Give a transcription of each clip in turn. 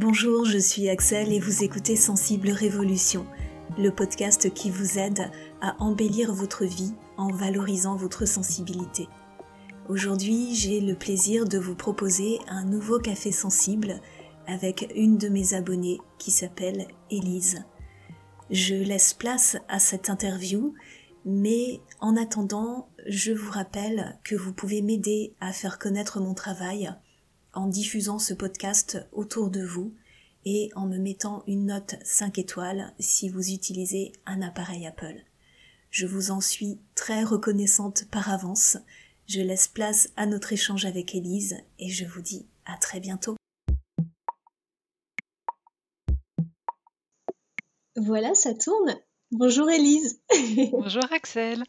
Bonjour, je suis Axel et vous écoutez Sensible Révolution, le podcast qui vous aide à embellir votre vie en valorisant votre sensibilité. Aujourd'hui, j'ai le plaisir de vous proposer un nouveau café sensible avec une de mes abonnées qui s'appelle Élise. Je laisse place à cette interview, mais en attendant, je vous rappelle que vous pouvez m'aider à faire connaître mon travail en diffusant ce podcast autour de vous et en me mettant une note 5 étoiles si vous utilisez un appareil Apple. Je vous en suis très reconnaissante par avance. Je laisse place à notre échange avec Élise et je vous dis à très bientôt. Voilà, ça tourne. Bonjour Élise. Bonjour Axel.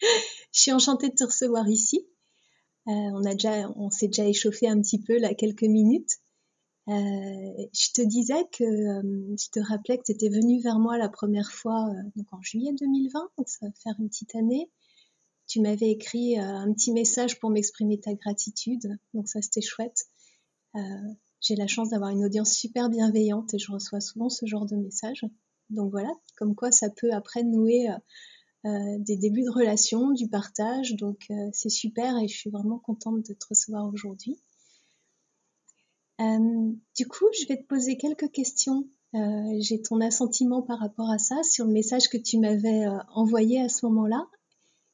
Je suis enchantée de te recevoir ici. Euh, on a déjà, on s'est déjà échauffé un petit peu là quelques minutes. Euh, je te disais que euh, je te rappelais que tu étais venue vers moi la première fois donc en juillet 2020, donc ça va faire une petite année. Tu m'avais écrit un petit message pour m'exprimer ta gratitude, donc ça c'était chouette. J'ai la chance d'avoir une audience super bienveillante et je reçois souvent ce genre de messages. Donc voilà, comme quoi ça peut après nouer des débuts de relation, du partage. Donc euh, c'est super et je suis vraiment contente de te recevoir aujourd'hui. Euh, du coup, je vais te poser quelques questions. J'ai ton assentiment par rapport à ça sur le message que tu m'avais envoyé à ce moment-là.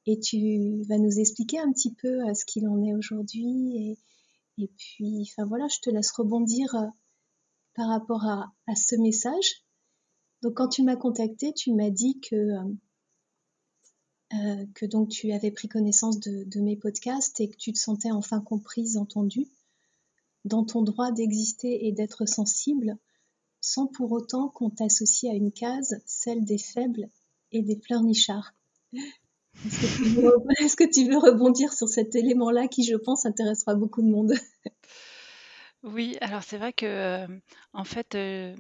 Et tu vas nous expliquer un petit peu ce qu'il en est aujourd'hui. Et, puis, enfin voilà, je te laisse rebondir par rapport à, ce message. Donc quand tu m'as contacté, tu m'as dit que euh, que donc tu avais pris connaissance de, mes podcasts et que tu te sentais enfin comprise, entendue dans ton droit d'exister et d'être sensible, sans pour autant qu'on t'associe à une case, celle des faibles et des pleurnichards. Est-ce que, tu veux, rebondir sur cet élément-là qui, je pense, intéressera beaucoup de monde? Oui, alors c'est vrai que, euh, en fait, euh,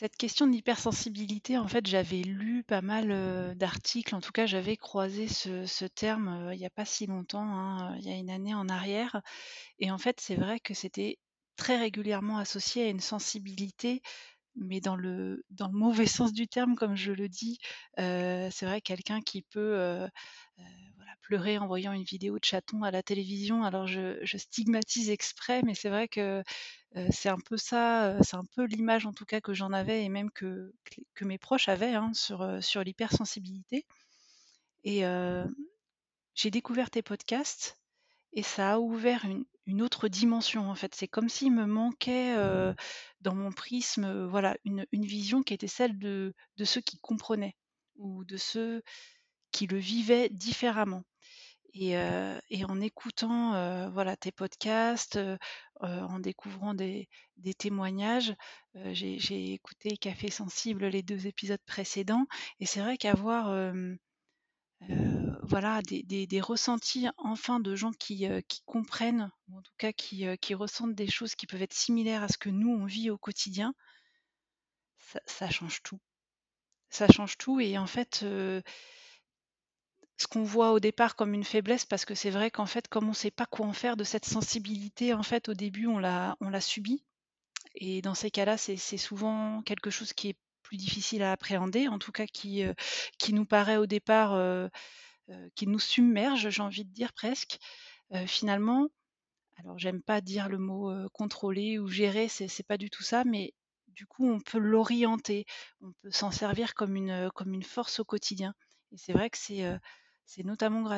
cette question d'hypersensibilité, en fait, j'avais lu pas mal d'articles, en tout cas, j'avais croisé ce, terme il n'y a pas si longtemps, hein, il y a une année en arrière. Et en fait, c'est vrai que c'était très régulièrement associé à une sensibilité, mais dans le, mauvais sens du terme, comme je le dis. c'est vrai, quelqu'un qui peut pleurer en voyant une vidéo de chaton à la télévision. Alors, je, stigmatise exprès, mais c'est vrai que c'est un peu ça, c'est un peu l'image en tout cas que j'en avais et même que, que mes proches avaient hein, sur, sur l'hypersensibilité. Et j'ai découvert tes podcasts et ça a ouvert une, une autre dimension en fait. C'est comme s'il me manquait dans mon prisme voilà, une, une, vision qui était celle de, de ceux qui comprenaient ou de ceux qui le vivaient différemment. Et, en écoutant voilà tes podcasts, en découvrant des, témoignages, j'ai écouté Café Sensible les deux épisodes précédents, et c'est vrai qu'avoir voilà des, ressentis enfin de gens qui, comprennent, ou en tout cas qui, ressentent des choses qui peuvent être similaires à ce que nous on vit au quotidien, ça change tout. Ça change tout, et en fait ce qu'on voit au départ comme une faiblesse parce que c'est vrai qu'en fait comme on ne sait pas quoi en faire de cette sensibilité en fait au début on l'a on subie et dans ces cas-là c'est souvent quelque chose qui est plus difficile à appréhender en tout cas qui euh, qui nous paraît au départ euh, euh, qui nous submerge j'ai envie de dire presque finalement alors j'aime pas dire le mot contrôler ou gérer c'est pas du tout ça mais du coup on peut l'orienter on peut s'en servir comme une comme une force au quotidien et c'est vrai que c'est notamment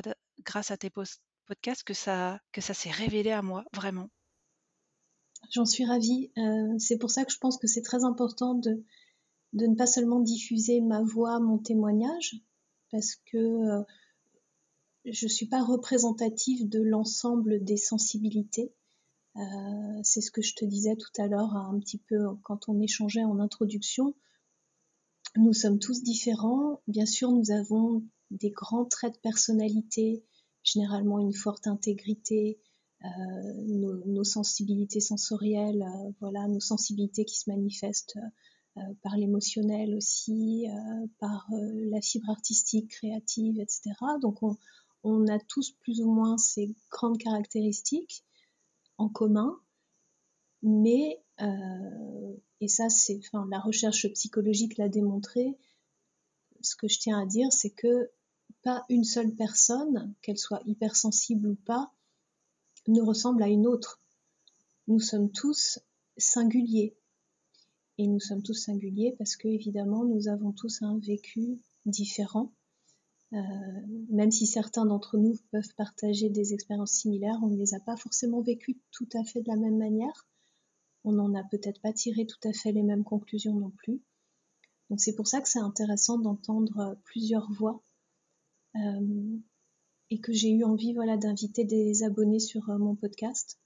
grâce à tes podcasts que ça, que ça s'est révélé à moi, vraiment. J'en suis ravie. Euh, c'est pour ça que je pense que c'est très important de, de ne pas seulement diffuser ma voix, mon témoignage, parce que euh, je ne suis pas représentative de l'ensemble des sensibilités. Euh, c'est ce que je te disais tout à l'heure, un petit peu quand on échangeait en introduction. Nous sommes tous différents. Bien sûr, nous avons des grands traits de personnalité, généralement une forte intégrité, euh, nos, sensibilités sensorielles, euh, voilà, nos sensibilités qui se manifestent par l'émotionnel aussi, par la fibre artistique, créative, etc. Donc on, on, a tous plus ou moins ces grandes caractéristiques en commun. Mais, et ça, c'est, enfin, la recherche psychologique l'a démontré, ce que je tiens à dire, c'est que pas une seule personne, qu'elle soit hypersensible ou pas, ne ressemble à une autre. Nous sommes tous singuliers. Et nous sommes tous singuliers parce que, évidemment, nous avons tous un vécu différent. Euh, même si certains d'entre nous peuvent partager des expériences similaires, on ne les a pas forcément vécues tout à fait de la même manière. On n'en a peut-être pas tiré tout à fait les mêmes conclusions non plus. Donc c'est pour ça que c'est intéressant d'entendre plusieurs voix euh, et que j'ai eu envie voilà, d'inviter des abonnés sur euh, mon podcast.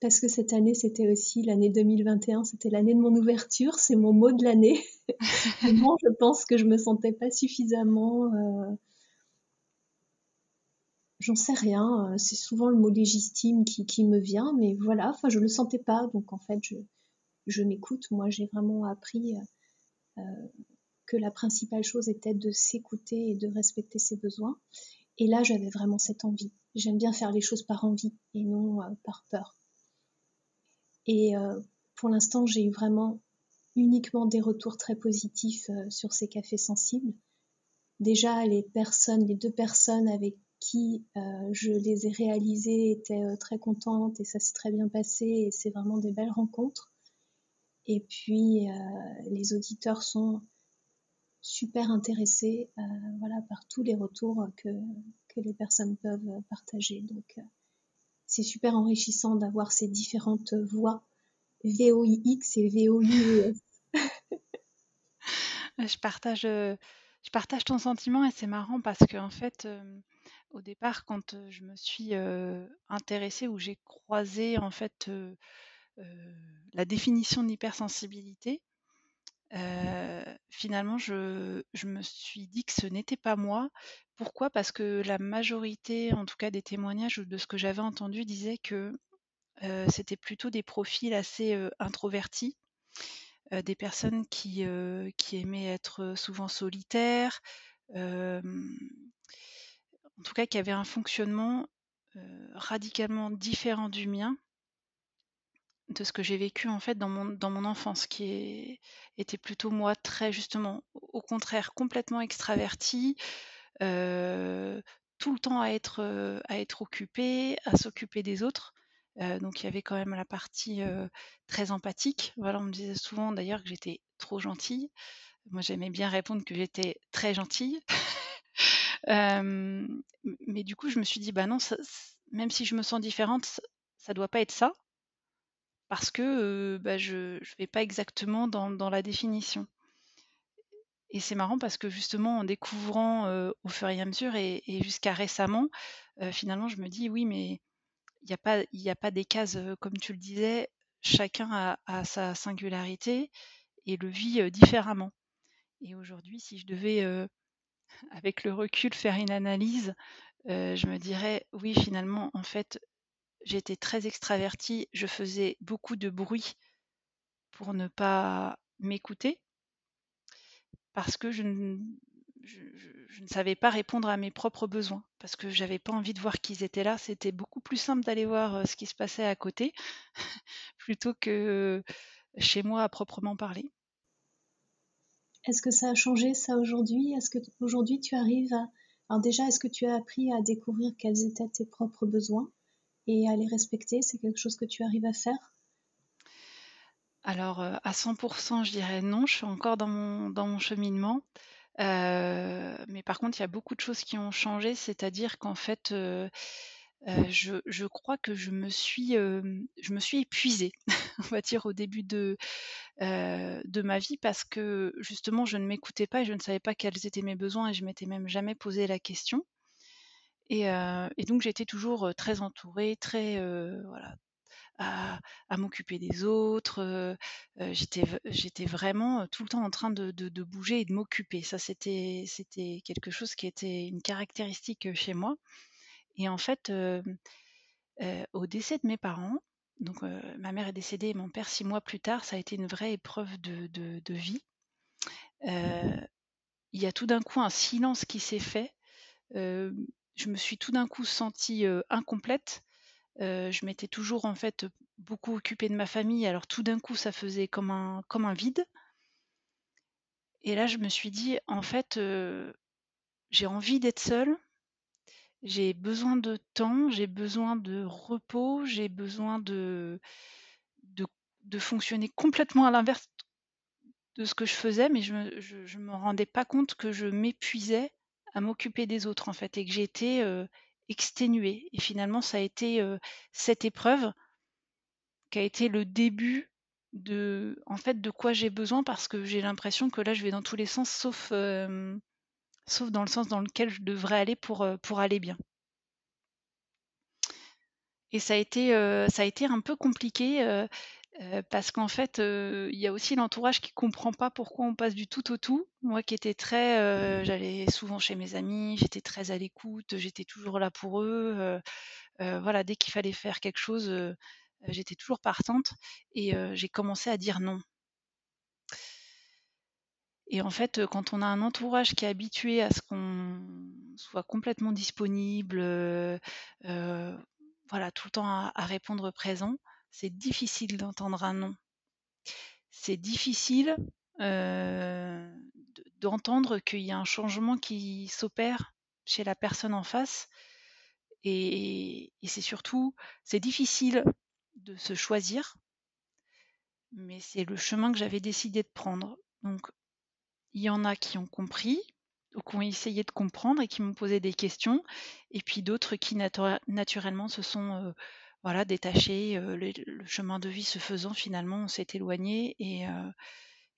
Parce que cette année, c'était aussi l'année 2021, c'était l'année de mon ouverture, c'est mon mot de l'année. Moi, je pense que je me sentais pas suffisamment. Euh, j'en sais rien, c'est souvent le mot légitime qui, me vient, mais voilà, enfin, je le sentais pas, donc en fait, je, je m'écoute. Moi, j'ai vraiment appris euh, que la principale chose était de s'écouter et de respecter ses besoins. Et là, j'avais vraiment cette envie. J'aime bien faire les choses par envie et non euh, par peur. Et euh, pour l'instant, j'ai eu vraiment uniquement des retours très positifs euh, sur ces cafés sensibles. Déjà, les personnes, les deux personnes avec qui je les ai réalisés étaient très contentes et ça s'est très bien passé et c'est vraiment des belles rencontres. Et puis, les auditeurs sont super intéressée euh, voilà, par tous les retours que, que les personnes peuvent partager. Donc, euh, c'est super enrichissant d'avoir ces différentes voix VOIX et VOIES. je partage, je partage ton sentiment et c'est marrant parce que en fait, au départ, quand je me suis intéressée ou j'ai croisé en fait la définition de l'hypersensibilité, finalement, je, me suis dit que ce n'était pas moi. Pourquoi? Parce que la majorité, en tout cas des témoignages ou de ce que j'avais entendu, disait que c'était plutôt des profils assez introvertis, des personnes qui, aimaient être souvent solitaires, en tout cas qui avaient un fonctionnement radicalement différent du mien de ce que j'ai vécu en fait dans mon, enfance, qui était plutôt moi très justement, au contraire, complètement extravertie, euh, tout le temps à être, euh, à être occupée, à s'occuper des autres. Donc il y avait quand même la partie très empathique. Voilà, on me disait souvent d'ailleurs que j'étais trop gentille. Moi j'aimais bien répondre que j'étais très gentille. mais du coup je me suis dit bah non, même si je me sens différente, ça, ça doit pas être ça parce que bah, je ne vais pas exactement dans, la définition. Et c'est marrant parce que justement, en découvrant au fur et à mesure et, jusqu'à récemment, finalement, je me dis oui, mais il n'y a, pas, a pas des cases, comme tu le disais, chacun a, sa singularité et le vit différemment. Et aujourd'hui, si je devais, avec le recul, faire une analyse, je me dirais oui, finalement, en fait, j'étais très extravertie, je faisais beaucoup de bruit pour ne pas m'écouter, parce que je ne, savais pas répondre à mes propres besoins, parce que j'avais pas envie de voir qu'ils étaient là. C'était beaucoup plus simple d'aller voir euh, ce qui se passait à côté, plutôt que chez moi à proprement parler. Est-ce que ça a changé ça aujourd'hui? Est-ce que aujourd'hui tu arrives à... Alors déjà, est-ce que tu as appris à découvrir quels étaient tes propres besoins et à les respecter? C'est quelque chose que tu arrives à faire? Alors, euh, à 100%, je dirais non, je suis encore dans mon, dans mon cheminement. Mais par contre, il y a beaucoup de choses qui ont changé, c'est-à-dire qu'en fait, je, crois que je me suis, je me suis épuisée, on va dire, au début de, de ma vie, parce que justement, je ne m'écoutais pas et je ne savais pas quels étaient mes besoins et je m'étais même jamais posé la question. Et, donc j'étais toujours très entourée, très voilà, à, m'occuper des autres. j'étais, vraiment tout le temps en train de, bouger et de m'occuper. Ça, c'était, quelque chose qui était une caractéristique chez moi. Et en fait, au décès de mes parents, donc ma mère est décédée et mon père six mois plus tard, ça a été une vraie épreuve de vie. il y a tout d'un coup un silence qui s'est fait je me suis tout d'un coup sentie incomplète. Je m'étais toujours en fait beaucoup occupée de ma famille, alors tout d'un coup, ça faisait comme un vide. Et là, je me suis dit: «En fait, j'ai envie d'être seule, j'ai besoin de temps, j'ai besoin de repos, j'ai besoin de fonctionner complètement à l'inverse de ce que je faisais, mais je me je je me rendais pas compte que je m'épuisais à m'occuper des autres, en fait et que j'étais, exténuée et finalement ça a été, heu, cette épreuve qui a été le début de en fait, de quoi j'ai besoin parce que j'ai l'impression que là, je vais dans tous les sens sauf, hem, sauf dans le sens dans lequel je devrais aller pour, heu, pour aller bien. Et ça a été, ça a été un peu compliqué, heu, parce qu'en fait, heu, il y a aussi l'entourage qui comprend pas pourquoi on passe du tout au tout. Moi qui étais très, heu, j'allais souvent chez mes amis, j'étais très à l'écoute, j'étais toujours là pour eux, voilà, dès qu'il fallait faire quelque chose, j'étais toujours partante et j'ai commencé à dire non. Et en fait, quand on a un entourage qui est habitué à ce qu'on soit complètement disponible, voilà, tout le temps à répondre présent, c'est difficile d'entendre un non. C'est difficile, de d'entendre qu'il y a un changement qui s'opère chez la personne en face et c'est surtout c'est difficile de se choisir mais c'est le chemin que j'avais décidé de prendre. Donc il y en a qui ont compris ou qui ont essayé de comprendre et qui m'ont posé des questions et puis d'autres qui naturellement se sont, heu, voilà détachés, heu, le chemin de vie se faisant finalement on s'est éloignés et heu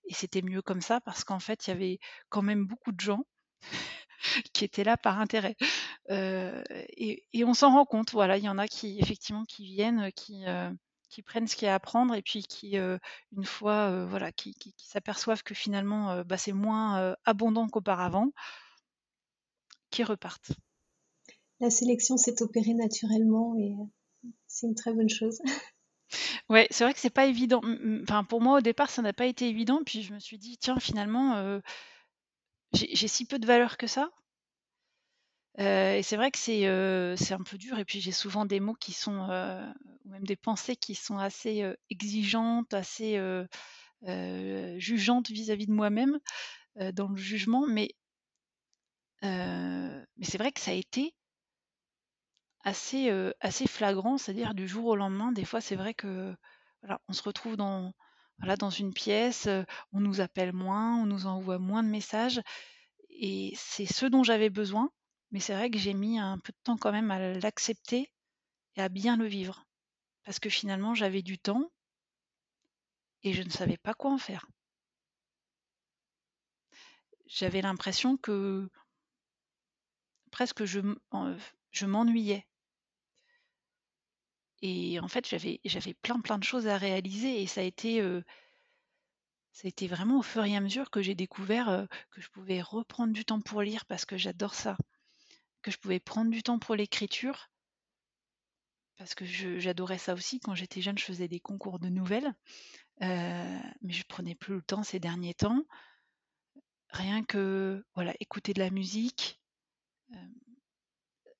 et c'était mieux comme ça parce qu'en fait il y avait quand même beaucoup de gens qui étaient là par intérêt. Heu et on s'en rend compte, voilà, il y en a qui effectivement qui viennent, qui, prennent ce qu'il y a à prendre et puis qui, une fois, voilà, qui s'aperçoivent que finalement, bah, c'est moins, abondant qu'auparavant qui repartent. La sélection s'est opérée naturellement et c'est une très bonne chose. Ouais, c'est vrai que c'est pas évident. Enfin pour moi au départ ça n'a pas été évident, puis je me suis dit: «Tiens finalement, heu, j'ai si peu de valeur que ça?» Heu et c'est vrai que c'est, heu, c'est un peu dur et puis j'ai souvent des mots qui sont, ou même des pensées qui sont assez, exigeantes, assez, jugeantes vis-à-vis de moi-même, dans le jugement. Mais mais c'est vrai que ça a été assez, assez flagrant. C'est-à-dire du jour au lendemain, des fois, c'est vrai que, on se retrouve dans une pièce, on nous appelle moins, on nous envoie moins de messages et c'est ce dont j'avais besoin. Mais c'est vrai que j'ai mis un peu de temps quand même à l'accepter et à bien le vivre. Parce que finalement, j'avais du temps et je ne savais pas quoi en faire. J'avais l'impression que presque je m'ennuyais. Et en fait, j'avais j'avais plein, plein de choses à réaliser et ça a été, ça a été vraiment au fur et à mesure que j'ai découvert, que je pouvais reprendre du temps pour lire parce que j'adore ça, que je pouvais prendre du temps pour l'écriture parce que j'adorais ça aussi. Quand j'étais jeune, je faisais des concours de nouvelles, mais je prenais plus le temps ces derniers temps. Rien que, voilà, écouter de la musique,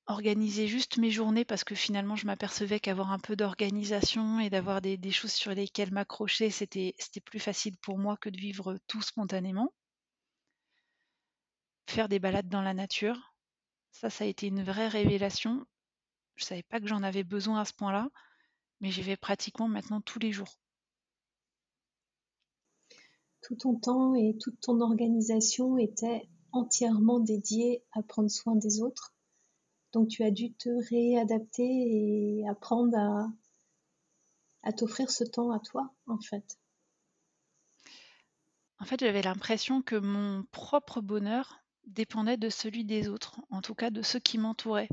organiser juste mes journées parce que finalement je m'apercevais qu'avoir un peu d'organisation et d'avoir des choses sur lesquelles m'accrocher, c'était c'était plus facile pour moi que de vivre tout spontanément. Faire des balades dans la nature, ça, ça a été une vraie révélation. Je savais pas que j'en avais besoin à ce point-là, mais j'y vais pratiquement maintenant tous les jours. Tout ton temps et toute ton organisation était entièrement dédiée à prendre soin des autres. Donc tu as dû te réadapter et apprendre à t'offrir ce temps à toi, en fait. En fait, j'avais l'impression que mon propre bonheur dépendait de celui des autres, en tout cas de ceux qui m'entouraient.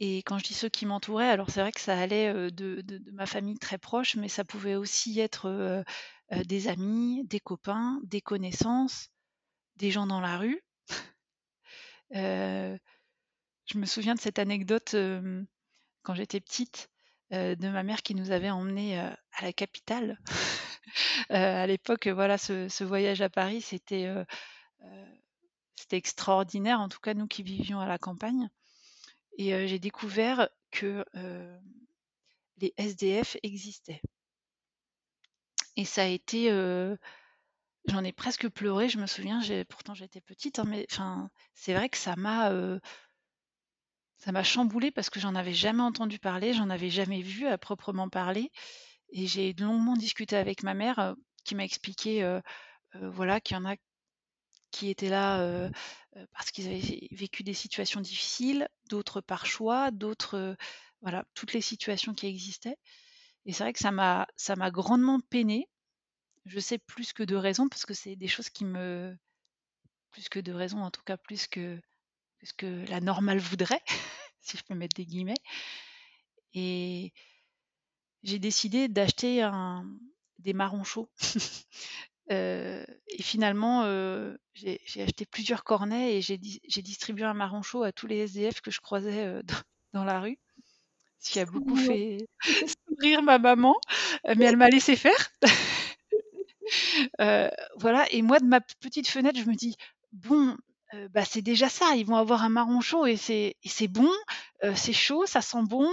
Et quand je dis ceux qui m'entouraient, alors c'est vrai que ça allait, heu, de ma famille très proche, mais ça pouvait aussi être, heu heu, des amis, des copains, des connaissances, des gens dans la rue. je me souviens de cette anecdote, quand j'étais petite, de ma mère qui nous avait emmenés, à la capitale. À l'époque, voilà, ce voyage à Paris, c'était, extraordinaire, en tout cas nous qui vivions à la campagne et j'ai découvert que, les SDF existaient. Et ça a été, j'en ai presque pleuré, je me souviens, pourtant j'étais petite, hein, mais c'est vrai que ça m'a, ça m'a chamboulée parce que j'en avais jamais entendu parler, j'en avais jamais vu à proprement parler et j'ai longuement discuté avec ma mère, qui m'a expliqué, voilà, qu'il y en a qui étaient là, parce qu'ils avaient vécu des situations difficiles, d'autres par choix, d'autres, voilà, toutes les situations qui existaient et c'est vrai que ça m'a grandement peinée. Je sais plus que de raisons parce que c'est des choses qui me plus que de raisons, en tout cas plus que ce que la normale voudrait, si je peux mettre des guillemets et j'ai décidé d'acheter un des marrons chauds. et finalement, j'ai acheté plusieurs cornets et j'ai distribué un marron chaud à tous les SDF que je croisais, dans la rue. Ce qui a beaucoup fait sourire ma maman, mais elle m'a laissé faire. voilà et moi de ma petite fenêtre, je me dis: «Bon, bah, c'est déjà ça, ils vont avoir un marron chaud et c'est bon, c'est chaud, ça sent bon».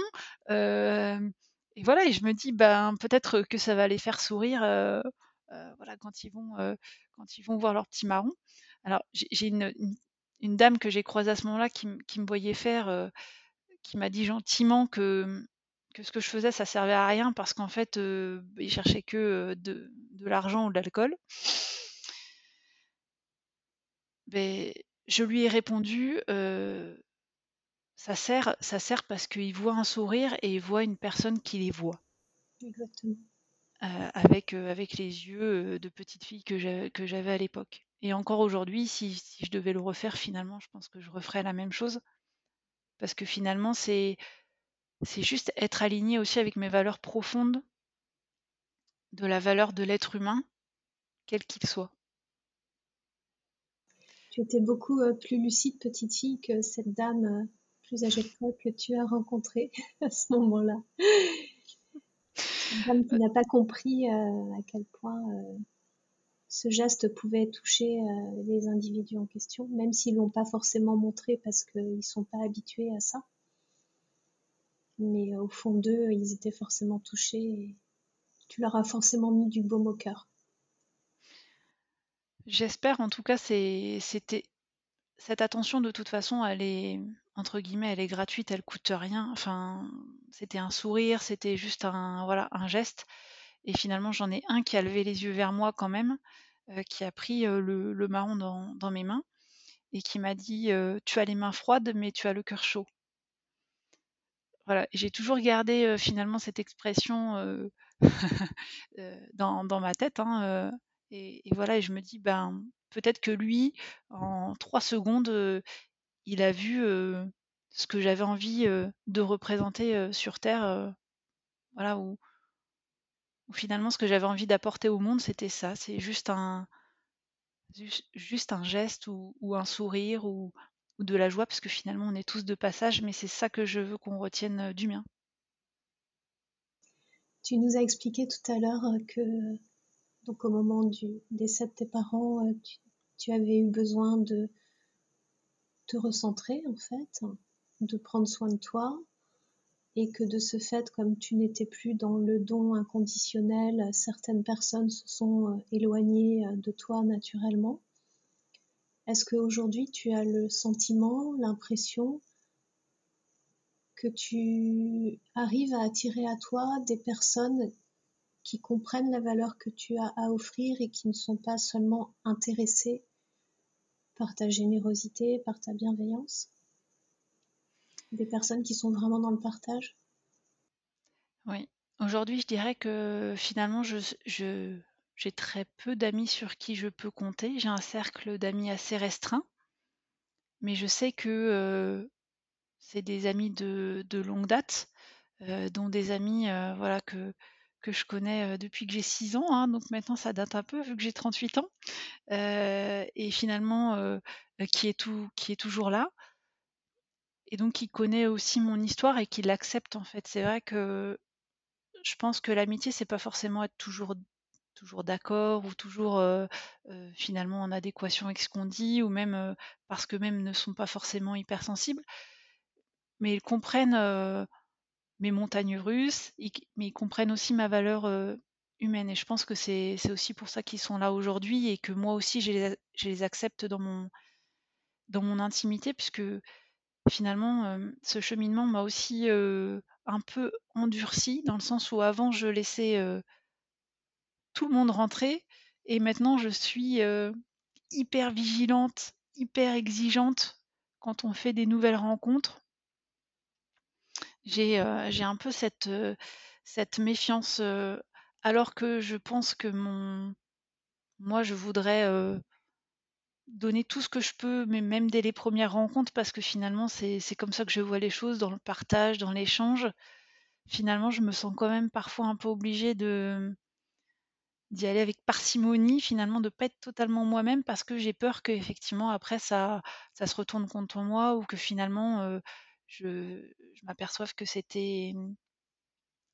et voilà et je me dis: «Ben, peut-être que ça va les faire sourire, voilà quand ils vont, quand ils vont voir leur petit marron». Alors j'ai une dame que j'ai croisée à ce moment-là qui me voyait faire, qui m'a dit gentiment que que ce que je faisais, ça servait à rien parce qu'en fait, euh, il cherchait que de, l'argent ou de l'alcool. Mais je lui ai répondu, ça sert, ça sert parce qu'il voit un sourire et il voit une personne qui les voit. Exactement. avec, avec les yeux de petite fille que j'avais à l'époque. Et encore aujourd'hui, si, si, je devais le refaire, finalement, je pense que je referais la même chose. Parce que finalement, c'est c'est juste être aligné aussi avec mes valeurs profondes de la valeur de l'être humain, quel qu'il soit. Tu étais beaucoup euh, plus lucide, petite fille, que cette dame euh, plus âgée que toi que tu as rencontrée à ce moment-là. Une dame qui n'a pas compris euh, à quel point ce geste pouvait toucher les individus en question, même s'ils ne l'ont pas forcément montré parce qu'ils ne sont pas habitués à ça mais au fond d'eux, ils étaient forcément touchés et tu leur as forcément mis du baume au cœur. J'espère, en tout cas, c'était cette attention de toute façon, elle est entre guillemets, elle est gratuite, elle coûte rien. Enfin, c'était un sourire, c'était juste un voilà un geste. Et finalement, j'en ai un qui a levé les yeux vers moi quand même, euh, qui a pris euh, le, marron dans, mes mains et qui m'a dit euh, Tu as les mains froides, mais tu as le cœur chaud. Voilà, j'ai toujours gardé finalement cette expression dans, ma tête. Hein, et, voilà, et je me dis, ben, peut-être que lui, en trois secondes, il a vu ce que j'avais envie de représenter sur Terre. voilà, où, finalement, ce que j'avais envie d'apporter au monde, c'était ça. C'est juste un, juste un geste ou, un sourire ou, ou de la joie, parce que finalement on est tous de passage, mais c'est ça que je veux qu'on retienne euh, du mien. Tu nous as expliqué tout à l'heure euh, que donc au moment du décès de tes parents, euh, tu, avais eu besoin de te recentrer en fait, de prendre soin de toi, et que de ce fait, comme tu n'étais plus dans le don inconditionnel, certaines personnes se sont éloignées de toi naturellement. Est-ce qu'aujourd'hui tu as le sentiment, l'impression que tu arrives à attirer à toi des personnes qui comprennent la valeur que tu as à offrir et qui ne sont pas seulement intéressées par ta générosité, par ta bienveillance? Des personnes qui sont vraiment dans le partage? Oui. Aujourd'hui, je dirais que finalement, j'ai très peu d'amis sur qui je peux compter. J'ai un cercle d'amis assez restreint, mais je sais que c'est des amis de, longue date, dont des amis voilà, que, que je connais depuis que j'ai 6 ans, hein, donc maintenant ça date un peu vu que j'ai 38 ans, et finalement qui, est tout, qui est toujours là, et donc qui connaît aussi mon histoire et qui l'accepte en fait. C'est vrai que je pense que l'amitié, c'est pas forcément être toujours toujours d'accord ou toujours finalement en adéquation avec ce qu'on dit ou même parce que même ne sont pas forcément hypersensibles mais ils comprennent mes montagnes russes, mais ils comprennent aussi ma valeur humaine. Et je pense que c'est aussi pour ça qu'ils sont là aujourd'hui et que moi aussi, je les, accepte dans mon, dans mon intimité, puisque finalement, ce cheminement m'a aussi un peu endurci, dans le sens où avant, je laissais tout le monde rentrer, et maintenant, je suis hyper vigilante, hyper exigeante quand on fait des nouvelles rencontres. J'ai un peu cette, cette méfiance, alors que je pense que mon moi, je voudrais, donner tout ce que je peux, mais même dès les premières rencontres, parce que finalement, c'est comme ça que je vois les choses, dans le partage, dans l'échange. Finalement, je me sens quand même parfois un peu obligée de d'y aller avec parcimonie, finalement, de pas être totalement moi-même parce que j'ai peur qu'effectivement après ça ça se retourne contre moi ou que finalement, je m'aperçoive que c'était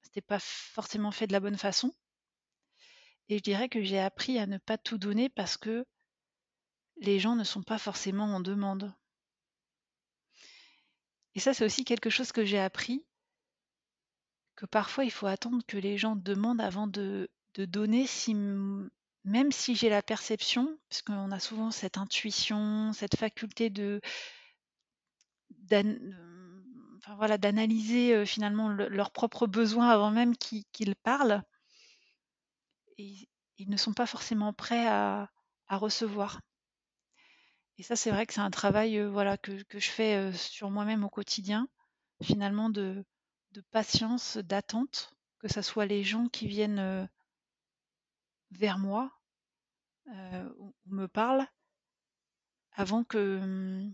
c'était pas forcément fait de la bonne façon. Et je dirais que j'ai appris à ne pas tout donner parce que les gens ne sont pas forcément en demande. Et ça, c'est aussi quelque chose que j'ai appris, que parfois il faut attendre que les gens demandent avant de, donner, si, même si j'ai la perception, parce qu'on a souvent cette intuition, cette faculté de voilà, d'analyser finalement leurs propres besoins avant même qu'ils parlent. Ils ne sont pas forcément prêts à recevoir. Et ça, c'est vrai que c'est un travail voilà, que, je fais sur moi-même au quotidien, finalement, de, patience, d'attente, que ce soit les gens qui viennent vers moi ou me parlent, avant que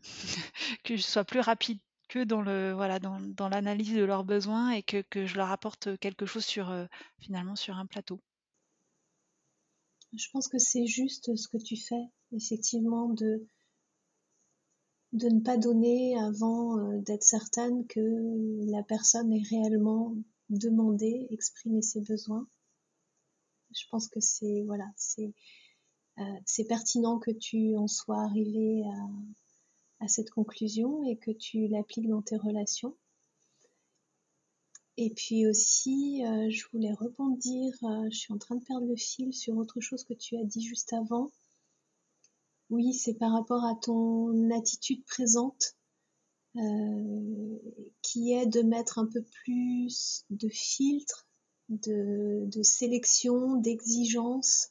je sois plus rapide que dans le voilà dans, l'analyse de leurs besoins et que, que, je leur apporte quelque chose sur finalement sur un plateau. Je pense que c'est juste ce que tu fais, effectivement, de de ne pas donner avant euh, d'être certaine que la personne ait réellement demandé, exprimé ses besoins. Je pense que c'est voilà, c'est euh, pertinent que tu en sois arrivé à, cette conclusion et que tu l'appliques dans tes relations. Et puis aussi, euh, je voulais rebondir, je suis en train de perdre le fil sur autre chose que tu as dit juste avant. Oui, c'est par rapport à ton attitude présente euh, qui est de mettre un peu plus de filtre, de, sélection, d'exigence,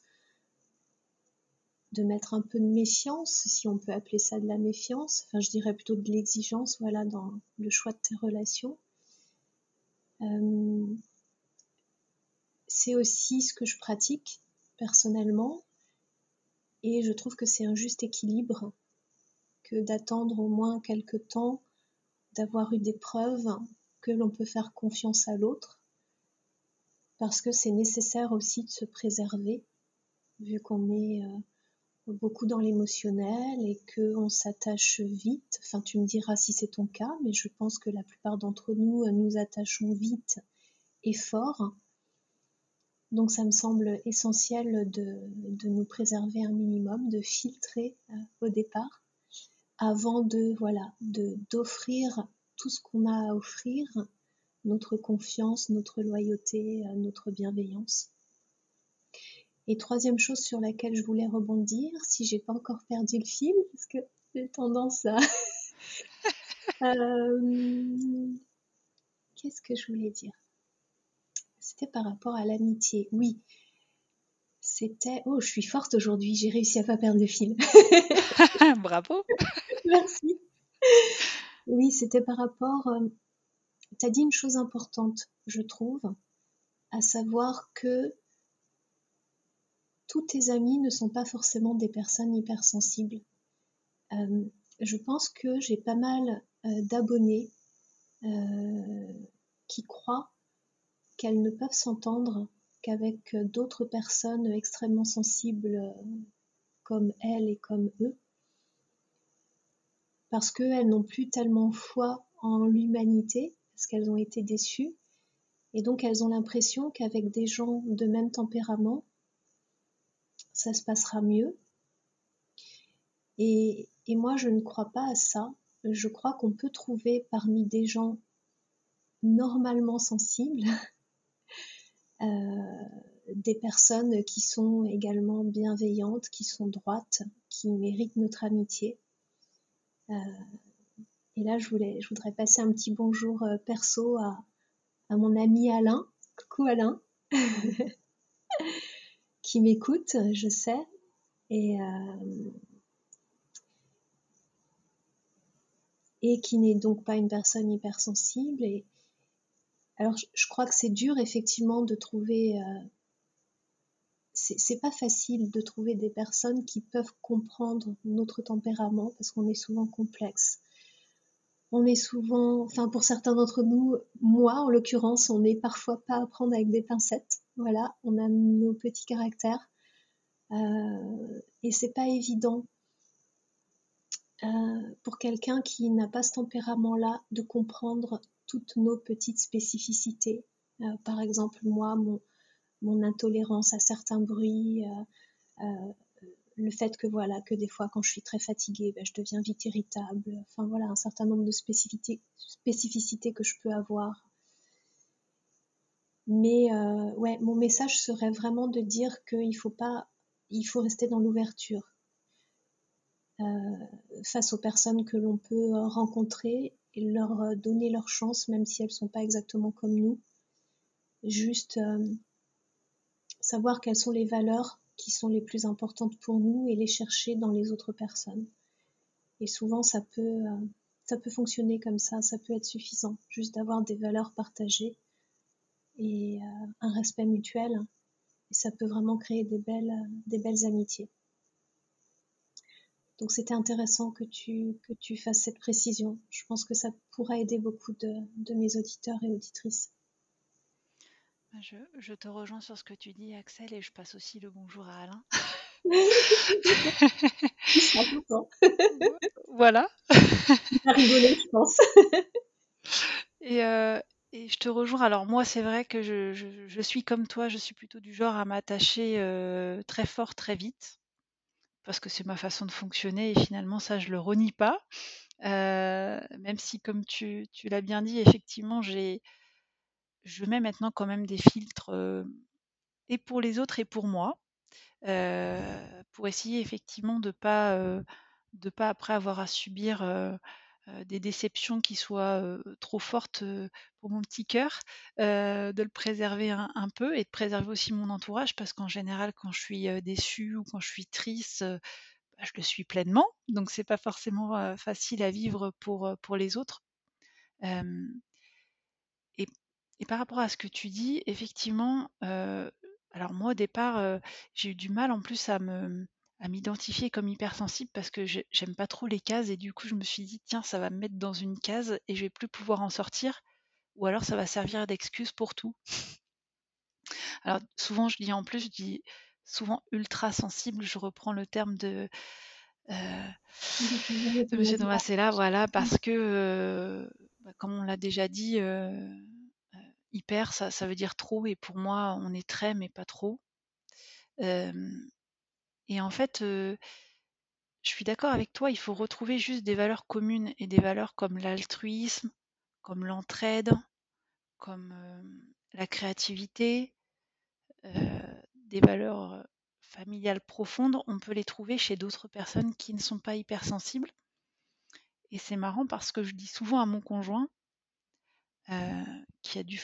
de mettre un peu de méfiance, si on peut appeler ça de la méfiance, enfin je dirais plutôt de l'exigence, voilà, dans le choix de tes relations. Euh, c'est aussi ce que je pratique personnellement. Et je trouve que c'est un juste équilibre que d'attendre au moins quelques temps, d'avoir eu des preuves que l'on peut faire confiance à l'autre, parce que c'est nécessaire aussi de se préserver, vu qu'on est euh, beaucoup dans l'émotionnel et qu'on s'attache vite. Enfin, tu me diras si c'est ton cas, mais je pense que la plupart d'entre nous nous attachons vite et fort. Donc ça me semble essentiel de, nous préserver un minimum, de filtrer euh, au départ, avant de voilà, de d'offrir tout ce qu'on a à offrir, notre confiance, notre loyauté, euh, notre bienveillance. Et troisième chose sur laquelle je voulais rebondir, si j'ai pas encore perdu le fil, parce que j'ai tendance à euh, Qu'est-ce que je voulais dire? C'était par rapport à l'amitié. Oui. C'était. Oh, je suis forte aujourd'hui, j'ai réussi à pas perdre le fil. Bravo. Merci. Oui, c'était par rapport. Euh, tu as dit une chose importante, je trouve, à savoir que tous tes amis ne sont pas forcément des personnes hypersensibles. Euh, je pense que j'ai pas mal euh, d'abonnés qui croient qu'elles ne peuvent s'entendre qu'avec d'autres personnes extrêmement sensibles comme elles et comme eux, parce qu'elles n'ont plus tellement foi en l'humanité, parce qu'elles ont été déçues, et donc elles ont l'impression qu'avec des gens de même tempérament, ça se passera mieux. Et, moi, je ne crois pas à ça. Je crois qu'on peut trouver parmi des gens normalement sensibles, des personnes qui sont également bienveillantes, qui sont droites, qui méritent notre amitié. et là, je, voulais, je voudrais passer un petit bonjour perso à, à mon ami Alain. Coucou Alain, qui m'écoute, je sais. Et, et qui n'est donc pas une personne hypersensible. Et alors, je, crois que c'est dur effectivement de trouver. Euh, c'est pas facile de trouver des personnes qui peuvent comprendre notre tempérament parce qu'on est souvent complexe. On est souvent, enfin pour certains d'entre nous, moi en l'occurrence, on n'est parfois pas à prendre avec des pincettes. Voilà, on a nos petits caractères euh, et c'est pas évident euh, pour quelqu'un qui n'a pas ce tempérament-là, de comprendre toutes nos petites spécificités. Euh, par exemple, moi, mon, intolérance à certains bruits, le fait que voilà que des fois quand je suis très fatiguée, ben, je deviens vite irritable. Enfin voilà, un certain nombre de spécificités que je peux avoir. Mais ouais, mon message serait vraiment de dire qu'il faut pas, il faut rester dans l'ouverture. Euh, face aux personnes que l'on peut euh, rencontrer et leur euh, donner leur chance, même si elles sont pas exactement comme nous. Juste savoir quelles sont les valeurs qui sont les plus importantes pour nous et les chercher dans les autres personnes. Et souvent, ça peut, ça peut fonctionner comme ça, ça peut être suffisant, juste d'avoir des valeurs partagées et un respect mutuel. Et ça peut vraiment créer des belles, des belles amitiés. Donc c'était intéressant que tu, que tu fasses cette précision. Je pense que ça pourra aider beaucoup de, mes auditeurs et auditrices. Bah, je, te rejoins sur ce que tu dis, Axel, et je passe aussi le bonjour à Alain. voilà. Tu rigoler, je pense. Euh, et, je te rejoins. Alors moi, c'est vrai que je, suis comme toi, je suis plutôt du genre à m'attacher euh, très fort, très vite parce que c'est ma façon de fonctionner et finalement ça je le renie pas. Euh, même si comme tu, l'as bien dit, effectivement, j'ai je mets maintenant quand même des filtres euh, et pour les autres et pour moi, pour essayer effectivement de pas de pas après avoir à subir des déceptions qui soient trop fortes pour mon petit cœur, de le préserver un, peu et de préserver aussi mon entourage parce qu'en général, quand je suis déçue ou quand je suis triste, bah, je le suis pleinement. Donc c'est pas forcément facile à vivre pour, pour les autres. et, par rapport à ce que tu dis, effectivement, alors moi au départ, j'ai eu du mal en plus à me à m'identifier comme hypersensible parce que j'aime pas trop les cases et du coup je me suis dit tiens ça va me mettre dans une case et je vais plus pouvoir en sortir ou alors ça va servir d'excuse pour tout. Alors souvent je dis en plus je dis souvent ultra sensible, je reprends le terme de euh, de Monsieur là voilà, parce que, euh, bah, comme on l'a déjà dit, euh, hyper, ça, ça, veut dire trop, et pour moi, on est très, mais pas trop. Et en fait, je suis d'accord avec toi, il faut retrouver juste des valeurs communes et des valeurs comme l'altruisme, comme l'entraide, comme la créativité, des valeurs familiales profondes, on peut les trouver chez d'autres personnes qui ne sont pas hypersensibles. Et c'est marrant parce que je dis souvent à mon conjoint, qui a du,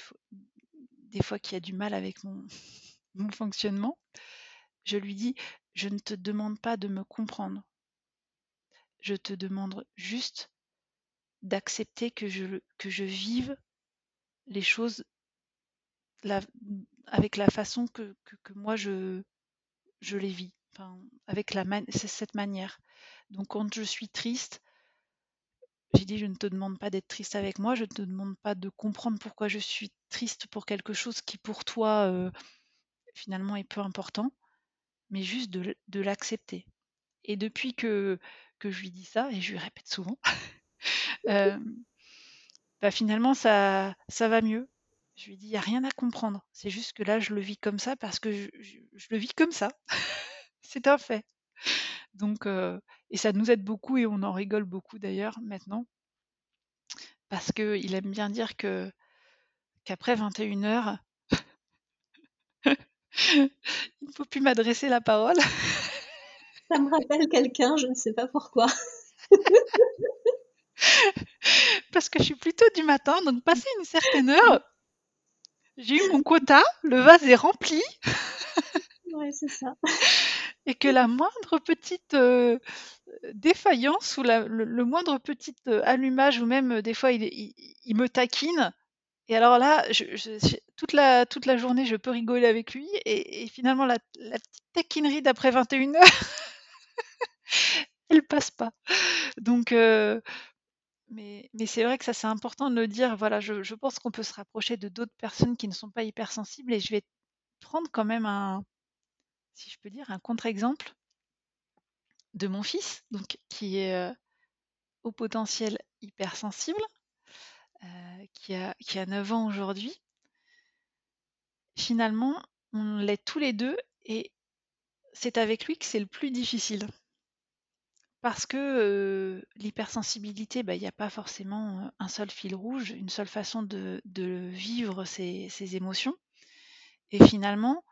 des fois qui a du mal avec mon, mon fonctionnement, je lui dis je ne te demande pas de me comprendre. Je te demande juste d'accepter que je, vive les choses avec la façon que, moi je, les vis, enfin, avec cette manière. Donc quand je suis triste, j'ai dit je ne te demande pas d'être triste avec moi, je ne te demande pas de comprendre pourquoi je suis triste pour quelque chose qui pour toi euh, finalement est peu important mais juste de, l'accepter. Et depuis que, que je lui dis ça, et je lui répète souvent, euh, bah finalement ça, ça va mieux. Je lui dis, il n'y a rien à comprendre. C'est juste que là, je le vis comme ça parce que je, le vis comme ça. C'est un fait. Donc, euh, et ça nous aide beaucoup et on en rigole beaucoup d'ailleurs maintenant. Parce qu'il aime bien dire que qu'après 21:00 il ne faut plus m'adresser la parole. Ça me rappelle quelqu'un, je ne sais pas pourquoi. Parce que je suis plutôt du matin, donc passé une certaine heure, j'ai eu mon quota, le vase est rempli. Ouais, c'est ça. Et que la moindre petite euh, défaillance ou la, le, moindre petit euh, allumage, ou même euh, des fois il, il, me taquine, et alors là, je, toute, la, journée, je peux rigoler avec lui, et, finalement, la, la, petite taquinerie d'après 21 heures, elle passe pas. Donc, mais, mais c'est vrai que ça, c'est important de le dire. Voilà, je, je pense qu'on peut se rapprocher de d'autres personnes qui ne sont pas hypersensibles, et je vais prendre quand même un, si je peux dire, un contre-exemple de mon fils, donc qui est euh, au potentiel hypersensible, euh, qui, a, qui a 9 ans aujourd'hui. Finalement, on l'est tous les deux et c'est avec lui que c'est le plus difficile. Parce que euh, l'hypersensibilité, bah, il n'y a pas forcément un seul fil rouge, une seule façon de, vivre ses, émotions. Et finalement,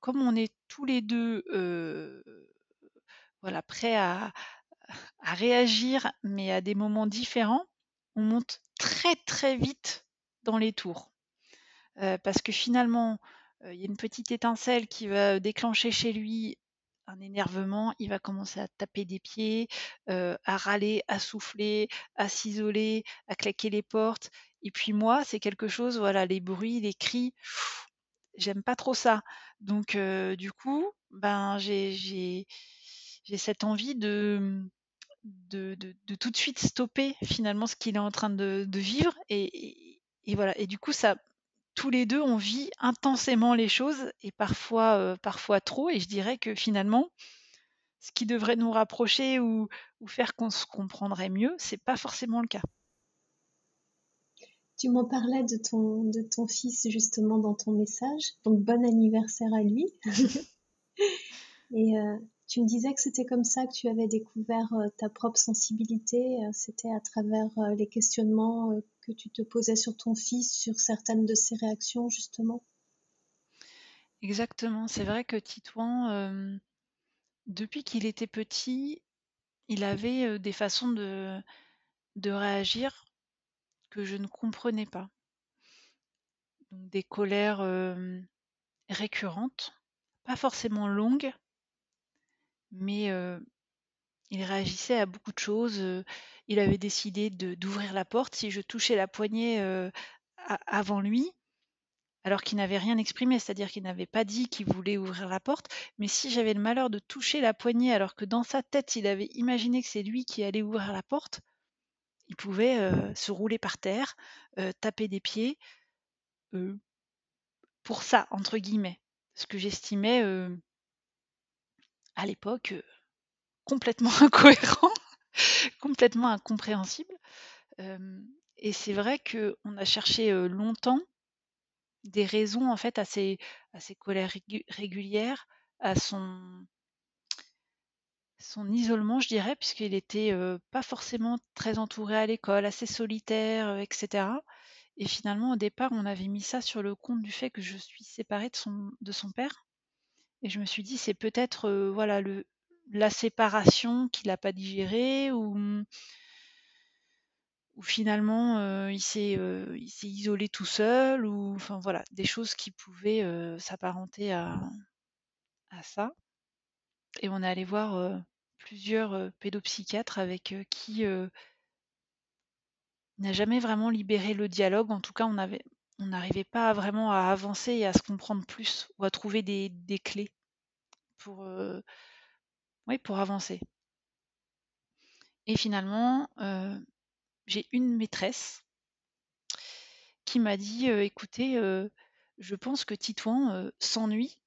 comme on est tous les deux voilà, prêts à, réagir, mais à des moments différents, on monte très très vite dans les tours. Parce que finalement, il y a une petite étincelle qui va déclencher chez lui un énervement, il va commencer à taper des pieds, à râler, à souffler, à s'isoler, à claquer les portes. Et puis moi, c'est quelque chose, voilà, les bruits, les cris, j'aime pas trop ça. Donc du coup, ben j'ai cette envie de de, de, tout de suite stopper finalement ce qu'il est en train de, vivre et, et, voilà. Et du coup, ça, tous les deux, on vit intensément les choses et parfois, parfois trop. Et je dirais que finalement, ce qui devrait nous rapprocher ou, ou faire qu'on se comprendrait mieux, c'est pas forcément le cas. Tu m'en parlais de ton, de ton fils justement dans ton message. Donc bon anniversaire à lui. Et euh, tu me disais que c'était comme ça que tu avais découvert euh, ta propre sensibilité. Euh, c'était à travers les questionnements que tu te posais sur ton fils, sur certaines de ses réactions justement? Exactement. C'est vrai que Titouan, depuis qu'il était petit, il avait des façons de, de réagir que je ne comprenais pas. Donc des colères récurrentes, pas forcément longues, mais il réagissait à beaucoup de choses. il avait décidé d'ouvrir la porte si je touchais la poignée avant lui, alors qu'il n'avait rien exprimé, c'est-à-dire qu'il n'avait pas dit qu'il voulait ouvrir la porte, mais si j'avais le malheur de toucher la poignée alors que dans sa tête il avait imaginé que c'est lui qui allait ouvrir la porte, il pouvait se rouler par terre, taper des pieds, pour ça, entre guillemets. Ce que j'estimais à l'époque complètement incohérent, complètement incompréhensible. et c'est vrai qu'on a cherché longtemps des raisons en fait à ces colères régulières, à son, son isolement, je dirais, puisqu'il était pas forcément très entouré à l'école, assez solitaire, etc. Et finalement, au départ, on avait mis ça sur le compte du fait que je suis séparée de son, de son père. Et je me suis dit, c'est peut-être voilà le, la séparation qu'il n'a pas digérée ou, ou finalement il s'est il s'est isolé tout seul ou enfin voilà des choses qui pouvaient s'apparenter à, à ça. Et on est allé voir plusieurs pédopsychiatres avec qui n'a jamais vraiment libéré le dialogue. En tout cas, on avait, on n'arrivait pas vraiment à avancer et à se comprendre plus ou à trouver des, des clés pour, oui, pour avancer. Et finalement, j'ai une maîtresse qui m'a dit écoutez, je pense que Titouan s'ennuie